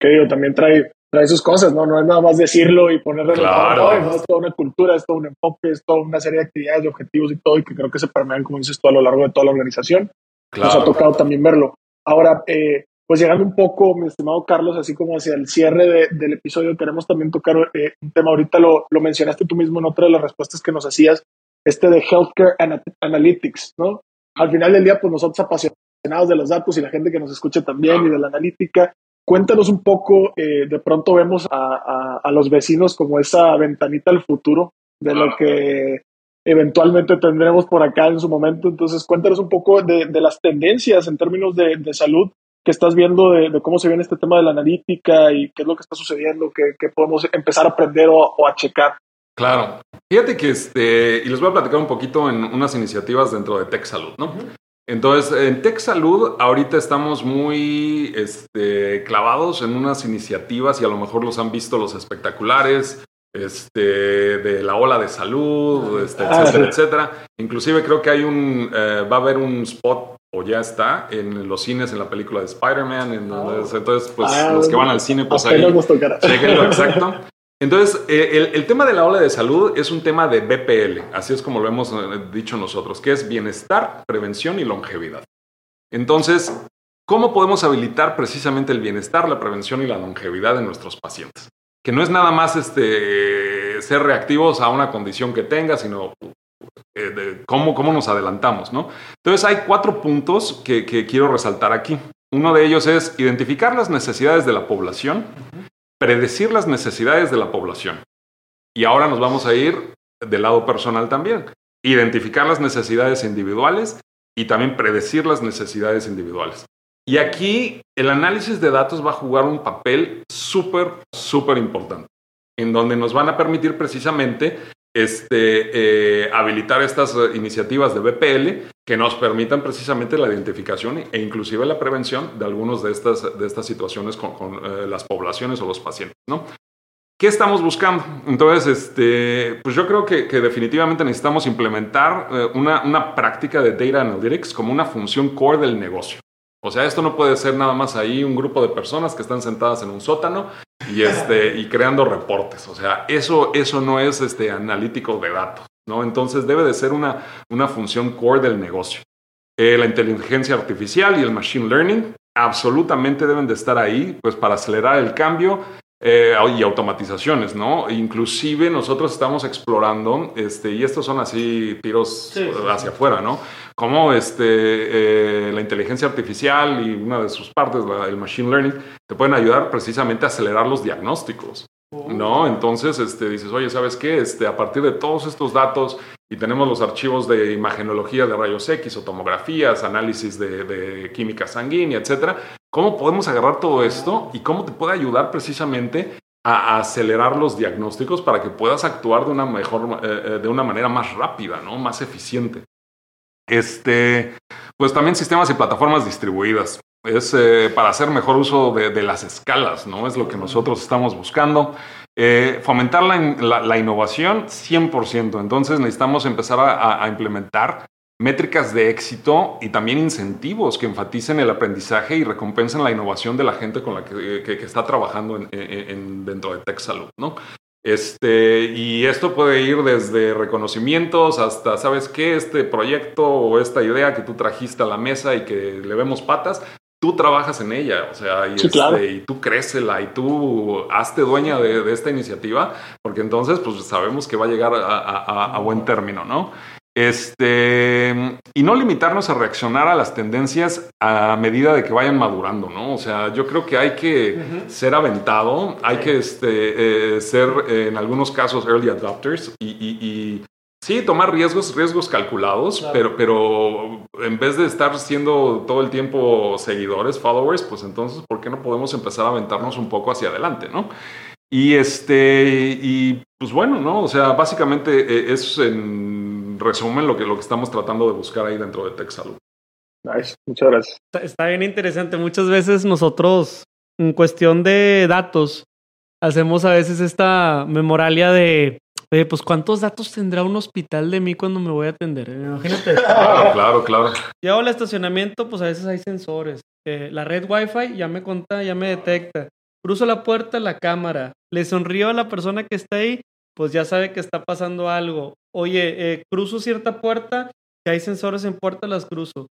que digo, también trae, trae sus cosas, ¿no? No es nada más decirlo y ponerle claro. ¿no? Es toda una cultura, es todo un enfoque, es toda una serie de actividades, de objetivos y todo, y que creo que se permean, como dices tú, a lo largo de toda la organización. Nos ha tocado también verlo. Ahora, eh, pues llegando un poco, mi estimado Carlos, así como hacia el cierre del episodio, queremos también tocar eh, un tema, ahorita lo, lo mencionaste tú mismo en otra de las respuestas que nos hacías, este de Healthcare Analytics, ¿no? Al final del día, pues nosotros apasionados de los datos y la gente que nos escucha también y de la analítica, Cuéntanos un poco, eh, de pronto vemos a, los vecinos como esa ventanita al futuro de lo que eventualmente tendremos por acá en su momento. Entonces, cuéntanos un poco de, las tendencias en términos de, salud que estás viendo, de, cómo se viene este tema de la analítica y qué es lo que está sucediendo, qué, podemos empezar a aprender o, a checar. Claro. Fíjate que, este, y les voy a platicar un poquito en unas iniciativas dentro de Tech Salud, ¿no? Entonces, en Tech Salud, ahorita estamos muy este, clavados en unas iniciativas y a lo mejor los han visto los espectaculares, este, de la ola de salud, este, ah, etcétera, etcétera. Inclusive creo que hay un, eh, va a haber un spot o ya está en los cines en la película de Spider-Man, entonces, pues ah, los que van al cine, pues ahí, chequenlo, exacto. Entonces, eh, el, tema de la ola de salud es un tema de BPL, así es como lo hemos eh, dicho nosotros, que es bienestar, prevención y longevidad. Entonces, ¿cómo podemos habilitar precisamente el bienestar, la prevención y la longevidad de nuestros pacientes? Que no es nada más este, ser reactivos a una condición que tenga, sino eh, cómo, cómo, nos adelantamos, ¿no? Entonces, hay cuatro puntos que, quiero resaltar aquí. Uno de ellos es identificar las necesidades de la población predecir las necesidades de la población. Y ahora nos vamos a ir del lado personal también. Identificar las necesidades individuales y también predecir las necesidades individuales. Y aquí el análisis de datos va a jugar un papel súper, súper importante, en donde nos van a permitir precisamente este, eh, habilitar estas eh, iniciativas de BPL que nos permitan precisamente la identificación e inclusive la prevención de algunas de estas, de estas situaciones con, eh, las poblaciones o los pacientes, ¿no? ¿Qué estamos buscando? Entonces, este, pues yo creo que, definitivamente necesitamos implementar una, una práctica de Data Analytics como una función core del negocio. O sea, esto no puede ser nada más ahí un grupo de personas que están sentadas en un sótano y, este, y creando reportes. O sea, eso, eso no es este, analítico de datos, ¿no? Entonces debe de ser una, una función core del negocio. Eh, la inteligencia artificial y el machine learning absolutamente deben de estar ahí, pues para acelerar el cambio eh, y automatizaciones, ¿no? Inclusive nosotros estamos explorando, este, y estos son así tiros hacia afuera, ¿no? Como este, eh, la inteligencia artificial y una de sus partes, el machine learning, te pueden ayudar precisamente a acelerar los diagnósticos. ¿no? Entonces, este, dices, oye, ¿sabes qué? Este, a partir de todos estos datos y tenemos los archivos de imagenología de rayos X o tomografías, análisis de, química sanguínea, etcétera, ¿cómo podemos agarrar todo esto y cómo te puede ayudar precisamente a acelerar los diagnósticos para que puedas actuar de una mejor, eh, eh, de una manera más rápida, ¿no? Más eficiente. Este, pues también sistemas y plataformas distribuidas es eh, para hacer mejor uso de, las escalas, ¿no? Es lo que nosotros estamos buscando. Eh, fomentar la, innovación 100%. Entonces necesitamos empezar a, implementar métricas de éxito y también incentivos que enfaticen el aprendizaje y recompensen la innovación de la gente con la que, está trabajando dentro de TechSalud, ¿no? Este, y esto puede ir desde reconocimientos hasta, ¿sabes qué? Este proyecto o esta idea que tú trajiste a la mesa y que le vemos patas, tú trabajas en ella, o sea, y, este, y tú crécela y tú hazte dueña de, esta iniciativa, porque entonces pues sabemos que va a llegar a, buen término, ¿no? Este, y no limitarnos a reaccionar a las tendencias a medida de que vayan madurando, ¿no? O sea, yo creo que hay que ser aventado, hay que este, eh, ser en algunos casos early adopters y, Sí, tomar riesgos, riesgos calculados, pero, pero en vez de estar siendo todo el tiempo seguidores, followers, pues entonces, ¿por qué no podemos empezar a aventarnos un poco hacia adelante, no? Y este, y pues bueno, ¿no? O sea, básicamente eh, es en resumen lo que, lo que estamos tratando de buscar ahí dentro de TechSalud. Nice, muchas gracias. Está bien interesante. Muchas veces nosotros, en cuestión de datos, hacemos a veces esta memoralia de Oye, pues ¿cuántos datos tendrá un hospital de mí cuando me voy a atender? Eh, imagínate. Claro, claro, claro. Llego al estacionamiento, pues a veces hay sensores. Eh, la red Wi-Fi ya me conta, ya me detecta. Cruzo la puerta, la cámara. Le sonrío a la persona que está ahí, pues ya sabe que está pasando algo. Oye, eh, cruzo cierta puerta, que hay sensores en puerta, las cruzo.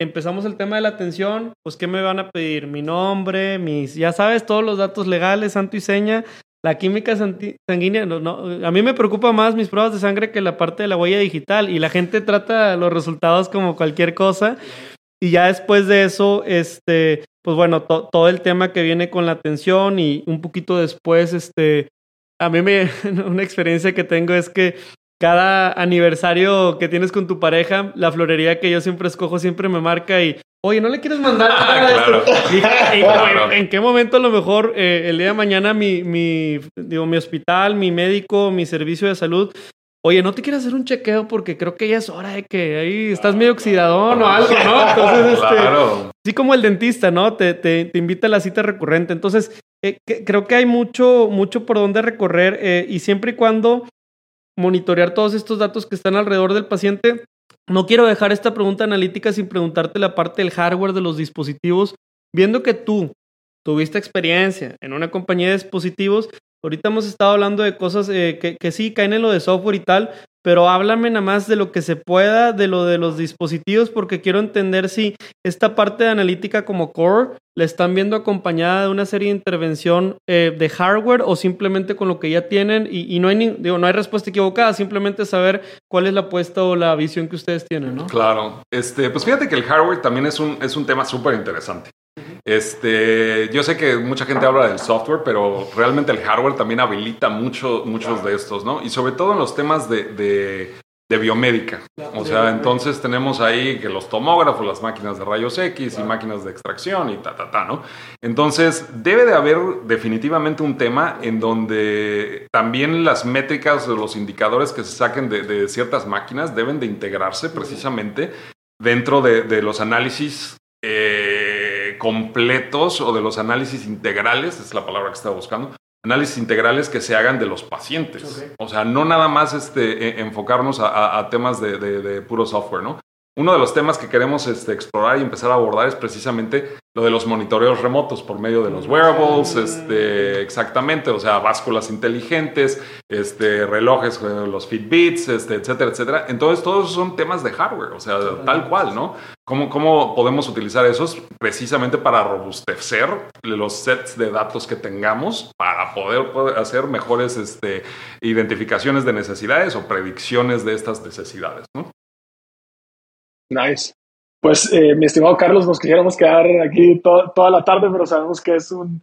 Empezamos el tema de la atención, pues ¿qué me van a pedir? Mi nombre, mis, ya sabes, todos los datos legales, santo y seña, la química sanguínea, no, a mí me preocupa más mis pruebas de sangre que la parte de la huella digital y la gente trata los resultados como cualquier cosa y ya después de eso, este, pues bueno, todo el tema que viene con la atención y un poquito después, este, a mí me, una experiencia que tengo es que cada aniversario que tienes con tu pareja, la florería que yo siempre escojo siempre me marca y, oye, ¿no le quieres mandar claro. ¿En qué momento a lo mejor eh, el día de mañana mi, mi, digo, mi hospital, mi médico, mi servicio de salud Oye, ¿no te quieres hacer un chequeo? Porque creo que ya es hora de que ahí estás medio oxidadón o algo, ¿no? Entonces, este, sí como el dentista, ¿no? Te, te, te invita a la cita recurrente. Entonces, eh, creo que hay mucho, mucho por donde recorrer eh, y siempre y cuando monitorear todos estos datos que están alrededor del paciente. No quiero dejar esta pregunta analítica sin preguntarte la parte del hardware de los dispositivos, viendo que tú tuviste experiencia en una compañía de dispositivos, Ahorita hemos estado hablando de cosas eh, que, que, sí caen en lo de software y tal, pero háblame nada más de lo que se pueda, de lo de los dispositivos, porque quiero entender si esta parte de analítica como core la están viendo acompañada de una serie de intervención eh, de hardware o simplemente con lo que ya tienen y, no, hay digo, no hay respuesta equivocada, simplemente saber cuál es la apuesta o la visión que ustedes tienen, ¿no? Claro, este, pues fíjate que el hardware también es un, es un tema súper interesante. Este, yo sé que mucha gente habla del software, pero realmente el hardware también habilita mucho, muchos de estos, ¿no? Y sobre todo en los temas de, de, biomédica. O sea, entonces tenemos ahí que los tomógrafos, las máquinas de rayos X y máquinas de extracción y ta, ta, ta, ¿no? Entonces, debe de haber definitivamente un tema en donde también las métricas o los indicadores que se saquen de, de ciertas máquinas deben de integrarse precisamente dentro de, de los análisis eh, completos o de los análisis integrales, es la palabra que estaba buscando, análisis integrales que se hagan de los pacientes. O sea, no nada más este, e, enfocarnos a, temas de, de, puro software, ¿no? Uno de los temas que queremos este, explorar y empezar a abordar es precisamente lo de los monitoreos remotos por medio de los wearables, este, exactamente, o sea, básculas inteligentes, este, relojes, eh, los Fitbits, este, etcétera, etcétera. Entonces, todos son temas de hardware, o sea, tal cual, ¿no? ¿Cómo, ¿Cómo podemos utilizar esos precisamente para robustecer los sets de datos que tengamos para poder, poder hacer mejores este, identificaciones de necesidades o predicciones de estas necesidades, ¿no? Nice. Pues, eh, mi estimado Carlos, nos quisiéramos quedar aquí toda la tarde, pero sabemos que es un,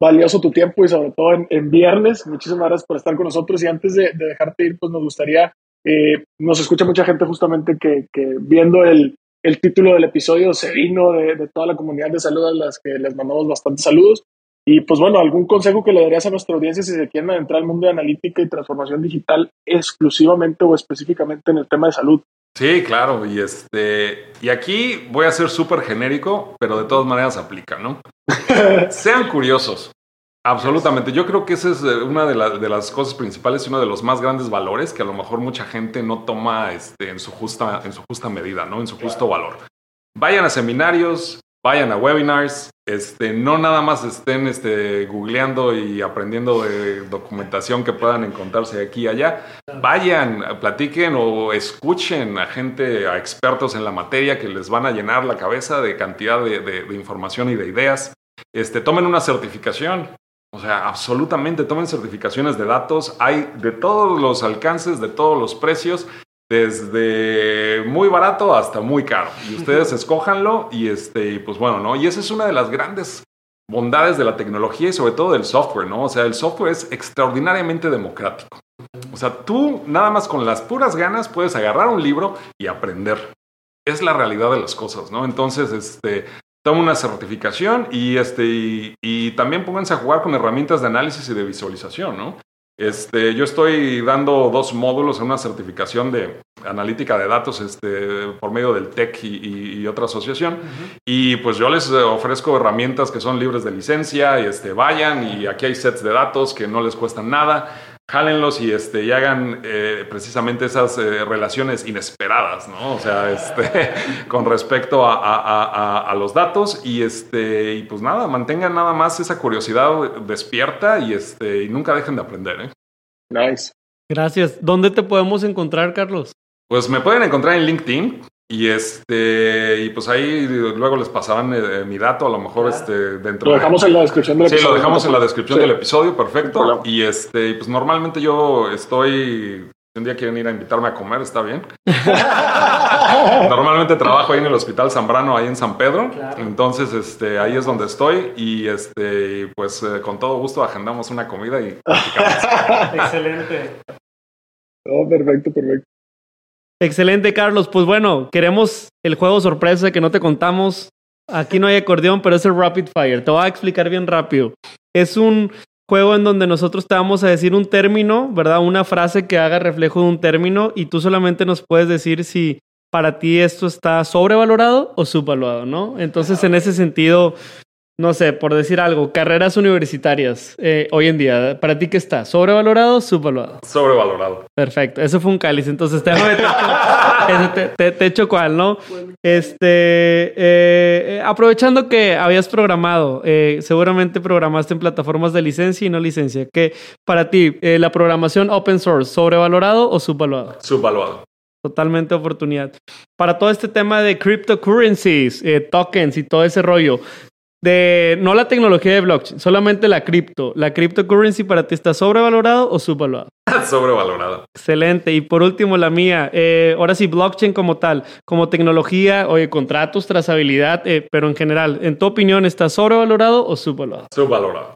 valioso tu tiempo y sobre todo en, viernes. Muchísimas gracias por estar con nosotros y antes de, dejarte ir, pues nos gustaría, eh, nos escucha mucha gente justamente que, viendo el, el, título del episodio se vino de, de, toda la comunidad de salud a las que les mandamos bastantes saludos. Y pues bueno, algún consejo que le darías a nuestra audiencia si se quieren adentrar al mundo de analítica y transformación digital exclusivamente o específicamente en el tema de salud. Sí, claro, y este y aquí voy a ser súper genérico, pero de todas maneras aplica, ¿no? Sean curiosos. Absolutamente. Yo creo que esa es eh, una de, de, las cosas principales y uno de los más grandes valores que a lo mejor mucha gente no toma este, en, su justa, en su justa medida, ¿no? En su justo valor. Vayan a seminarios, vayan a webinars, este, no nada más estén este, googleando y aprendiendo de documentación que puedan encontrarse aquí y allá. Vayan, platiquen o escuchen a gente, a expertos en la materia que les van a llenar la cabeza de cantidad de, información y de ideas. Este, tomen una certificación. O sea, absolutamente tomen certificaciones de datos. Hay de todos los alcances, de todos los precios desde muy barato hasta muy caro. Y ustedes escójanlo y este, pues bueno, ¿no? Y esa es una de las grandes bondades de la tecnología y sobre todo del software, ¿no? O sea, el software es extraordinariamente democrático. O sea, tú nada más con las puras ganas puedes agarrar un libro y aprender. Es la realidad de las cosas, ¿no? Entonces, este, toma una certificación y, este, y, y también pónganse a jugar con herramientas de análisis y de visualización, ¿no? Este, yo estoy dando dos módulos en una certificación de analítica de datos este, por medio del TEC y, otra asociación. Y pues yo les ofrezco herramientas que son libres de licencia y este, vayan y aquí hay sets de datos que no les cuestan nada jálenlos y, este, y hagan eh, precisamente esas eh, relaciones inesperadas, ¿no? O sea, este, con respecto a, los datos y, este, y pues nada, mantengan nada más esa curiosidad despierta y, este, y nunca dejen de aprender, ¿eh? Nice. Gracias. ¿Dónde te podemos encontrar, Carlos? Pues me pueden encontrar en LinkedIn. Y este, y pues ahí luego les pasarán eh, mi dato, a lo mejor este dentro. Lo dejamos en la descripción del episodio. Sí, lo dejamos en la descripción del episodio, perfecto. Y este, pues normalmente yo estoy. Si un día quieren ir a invitarme a comer, está bien. normalmente trabajo ahí en el Hospital Zambrano, ahí en San Pedro. Entonces, este, ahí es donde estoy. Y este, pues eh, con todo gusto agendamos una comida y Excelente. Oh, perfecto, perfecto. Excelente, Carlos. Pues bueno, queremos el juego sorpresa que no te contamos. Aquí no hay acordeón, pero es el Rapid Fire. Te voy a explicar bien rápido. Es un juego en donde nosotros te vamos a decir un término, ¿verdad? Una frase que haga reflejo de un término y tú solamente nos puedes decir si para ti esto está sobrevalorado o subvaluado, ¿no? Entonces, en ese sentido, no sé, por decir algo, carreras universitarias eh, hoy en día, ¿para ti qué está? ¿Sobrevalorado o subvalorado? Sobrevalorado. Perfecto, eso fue un cáliz, entonces te, te, te, echo cuál, ¿no? Este, eh, eh, aprovechando que habías programado, seguramente programaste en plataformas de licencia y no licencia, ¿qué para ti la programación open source, sobrevalorado o subvaluado? Subvaluado. Totalmente oportunidad. Para todo este tema de cryptocurrencies, tokens y todo ese rollo, de no la tecnología de blockchain, solamente la cripto. ¿La cryptocurrency para ti está sobrevalorado o subvalorado? sobrevalorado. Excelente. Y por último, la mía. Eh, ahora sí, blockchain como tal, como tecnología, oye, contratos, trazabilidad, eh, pero en general, ¿en tu opinión está sobrevalorado o subvalorado? Subvalorado.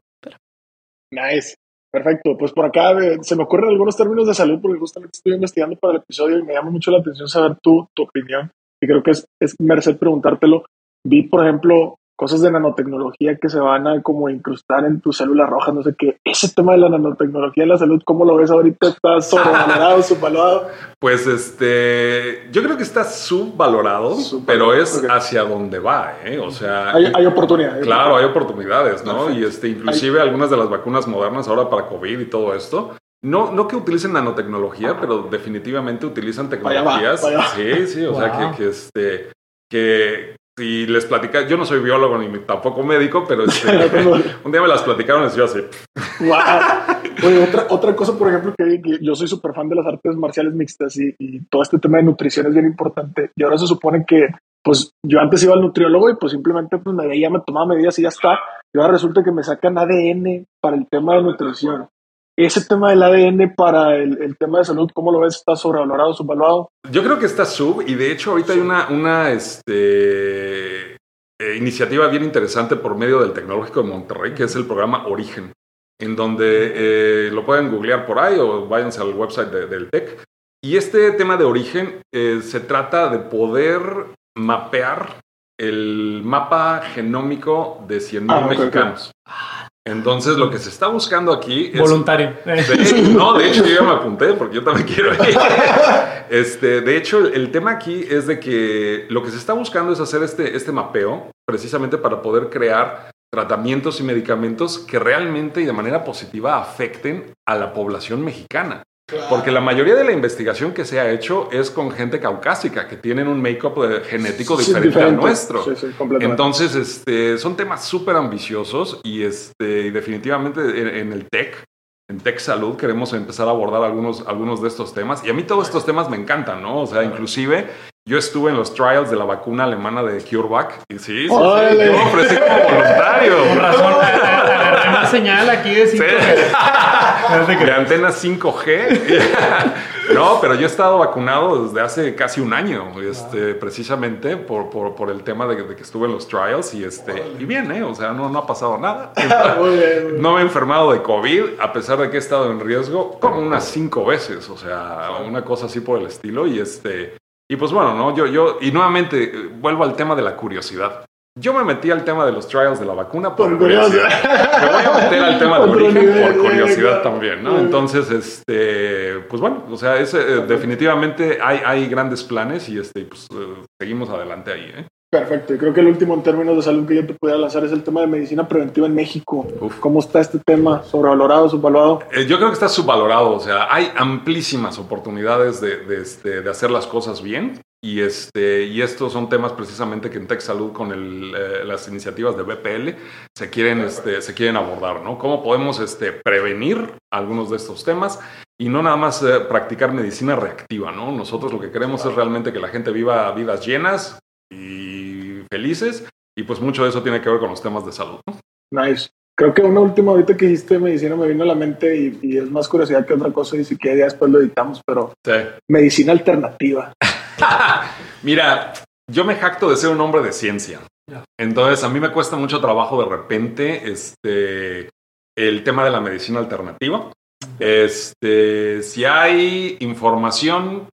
Nice. Perfecto. Pues por acá eh, se me ocurren algunos términos de salud porque justamente estoy investigando para el episodio y me llama mucho la atención saber tu, tu opinión. Y creo que es, es merced preguntártelo. Vi, por ejemplo, cosas de nanotecnología que se van a como incrustar en tu célula roja, no sé qué. Ese tema de la nanotecnología en la salud, ¿cómo lo ves ahorita? ¿Está sobrevalorado, subvalorado? Pues este, yo creo que está subvalorado, pero es hacia donde va, ¿eh? O sea... Hay, oportunidades. Claro, hay oportunidades, ¿no? Y este, inclusive algunas de las vacunas modernas ahora para COVID y todo esto, no, no que utilicen nanotecnología, pero definitivamente utilizan tecnologías. Sí, sí, o sea que, que, este, que, y les platica, yo no soy biólogo ni tampoco médico, pero este, un día me las platicaron y yo así. Oye, otra, otra cosa, por ejemplo, que, yo soy súper fan de las artes marciales mixtas y, y, todo este tema de nutrición es bien importante. Y ahora se supone que, pues, yo antes iba al nutriólogo y pues simplemente pues, me veía, me tomaba medidas y ya está. Y ahora resulta que me sacan ADN para el tema de nutrición ese tema del ADN para el, tema de salud, ¿cómo lo ves? ¿Está sobrevalorado, subvaluado? Yo creo que está sub y de hecho ahorita hay una, una, este, eh, iniciativa bien interesante por medio del Tecnológico de Monterrey, que es el programa Origen, en donde eh, lo pueden googlear por ahí o váyanse al website del TEC. Y este tema de origen eh, se trata de poder mapear el mapa genómico de 100.000 Ah, mexicanos. Entonces, lo que se está buscando aquí es Voluntario. de- no, de hecho yo ya me apunté porque yo también quiero ir. Este, de hecho, el, el tema aquí es de que lo que se está buscando es hacer este, este mapeo precisamente para poder crear tratamientos y medicamentos que realmente y de manera positiva afecten a la población mexicana. Porque la mayoría de la investigación que se ha hecho es con gente caucásica, que tienen un make-up genético Sí, diferente al diferente. nuestro. Sí, sí, completamente. Entonces, este, son temas súper ambiciosos y, este, y definitivamente en, en el TEC, en Tech Salud, queremos empezar a abordar algunos, algunos de estos temas. Y a mí todos estos temas me encantan, ¿no? O sea, inclusive yo estuve en los trials de la vacuna alemana de CureVac. Y sí, sí, sí, yo ofrecí como voluntario. Con razón. una señal aquí de Sí. 5G. de antena 5G. no, pero yo he estado vacunado desde hace casi un año, este, precisamente por, por, por el tema de, de que estuve en los trials y, este, y bien, ¿eh? O sea, no, no ha pasado nada. Muy bien, muy bien. No me he enfermado de COVID, a pesar de que he estado en riesgo como unas cinco veces, o sea, una cosa así por el estilo. Y este, y pues bueno, ¿no? Yo, yo, y nuevamente eh, vuelvo al tema de la curiosidad. Yo me metí al tema de los trials de la vacuna por Por curiosidad. curiosidad. Me voy a meter al tema de origen por curiosidad también, ¿no? Entonces, este, pues bueno, o sea, es, eh, definitivamente hay, hay grandes planes y este, pues eh, seguimos adelante ahí, ¿eh? Perfecto. Y creo que el último en términos de salud que yo te pudiera lanzar es el tema de medicina preventiva en México. Uf. ¿Cómo está este tema? ¿Sobrevalorado, subvaluado? Eh, Yo creo que está subvalorado, o sea, hay amplísimas oportunidades de, de, este, de hacer las cosas bien y, este, y estos son temas precisamente que en Tech Salud con el, eh, las iniciativas de BPL se quieren, este, se quieren abordar, ¿no? ¿Cómo podemos este, prevenir algunos de estos temas y no nada más eh, practicar medicina reactiva, ¿no? Nosotros lo que queremos es realmente que la gente viva vidas llenas y felices y pues mucho de eso tiene que ver con los temas de salud, ¿no? Nice. Creo que una última ahorita que dijiste medicina me vino a la mente y, y es más curiosidad que otra cosa y si quieres ya después lo editamos, pero Sí. medicina alternativa. Mira, yo me jacto de ser un hombre de ciencia. Entonces, a mí me cuesta mucho trabajo de repente este, el tema de la medicina alternativa. Este, si hay información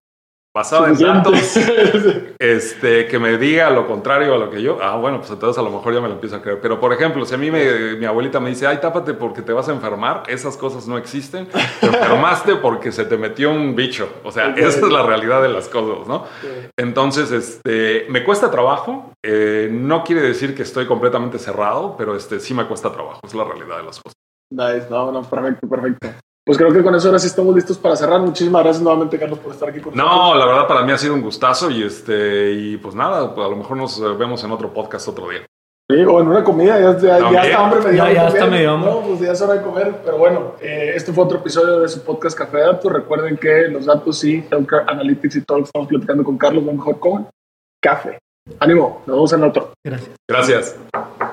basada en datos este, que me diga lo contrario a lo que yo, ah, bueno, pues entonces a lo mejor ya me lo empiezo a creer. Pero, por ejemplo, si a mí me- mi abuelita me dice, ay, tápate porque te vas a enfermar, esas cosas no existen. Te enfermaste porque se te metió un bicho. O sea, Ok. esa es la realidad de las cosas, ¿no? Entonces, este, me cuesta trabajo. Eh, no quiere decir que estoy completamente cerrado, pero este, sí me cuesta trabajo. Es la realidad de las cosas. Nice, no, no, perfecto, perfecto. Pues creo que con eso ahora sí estamos listos para cerrar. Muchísimas gracias nuevamente, Carlos, por estar aquí con No, nosotros. la verdad para mí ha sido un gustazo y este y pues nada, pues a lo mejor nos eh, vemos en otro podcast otro día. Sí, o en una comida, ya, ya, ya está hambre me dio Ya- está medio hambre. No, pues ya es hora de comer. Pero bueno, eh, este fue otro episodio de su podcast Café de Datos. Recuerden que los datos y Healthcare Analytics y todo lo que estamos platicando con Carlos, lo mejor con café. Ánimo, nos vemos en otro. Gracias. Gracias.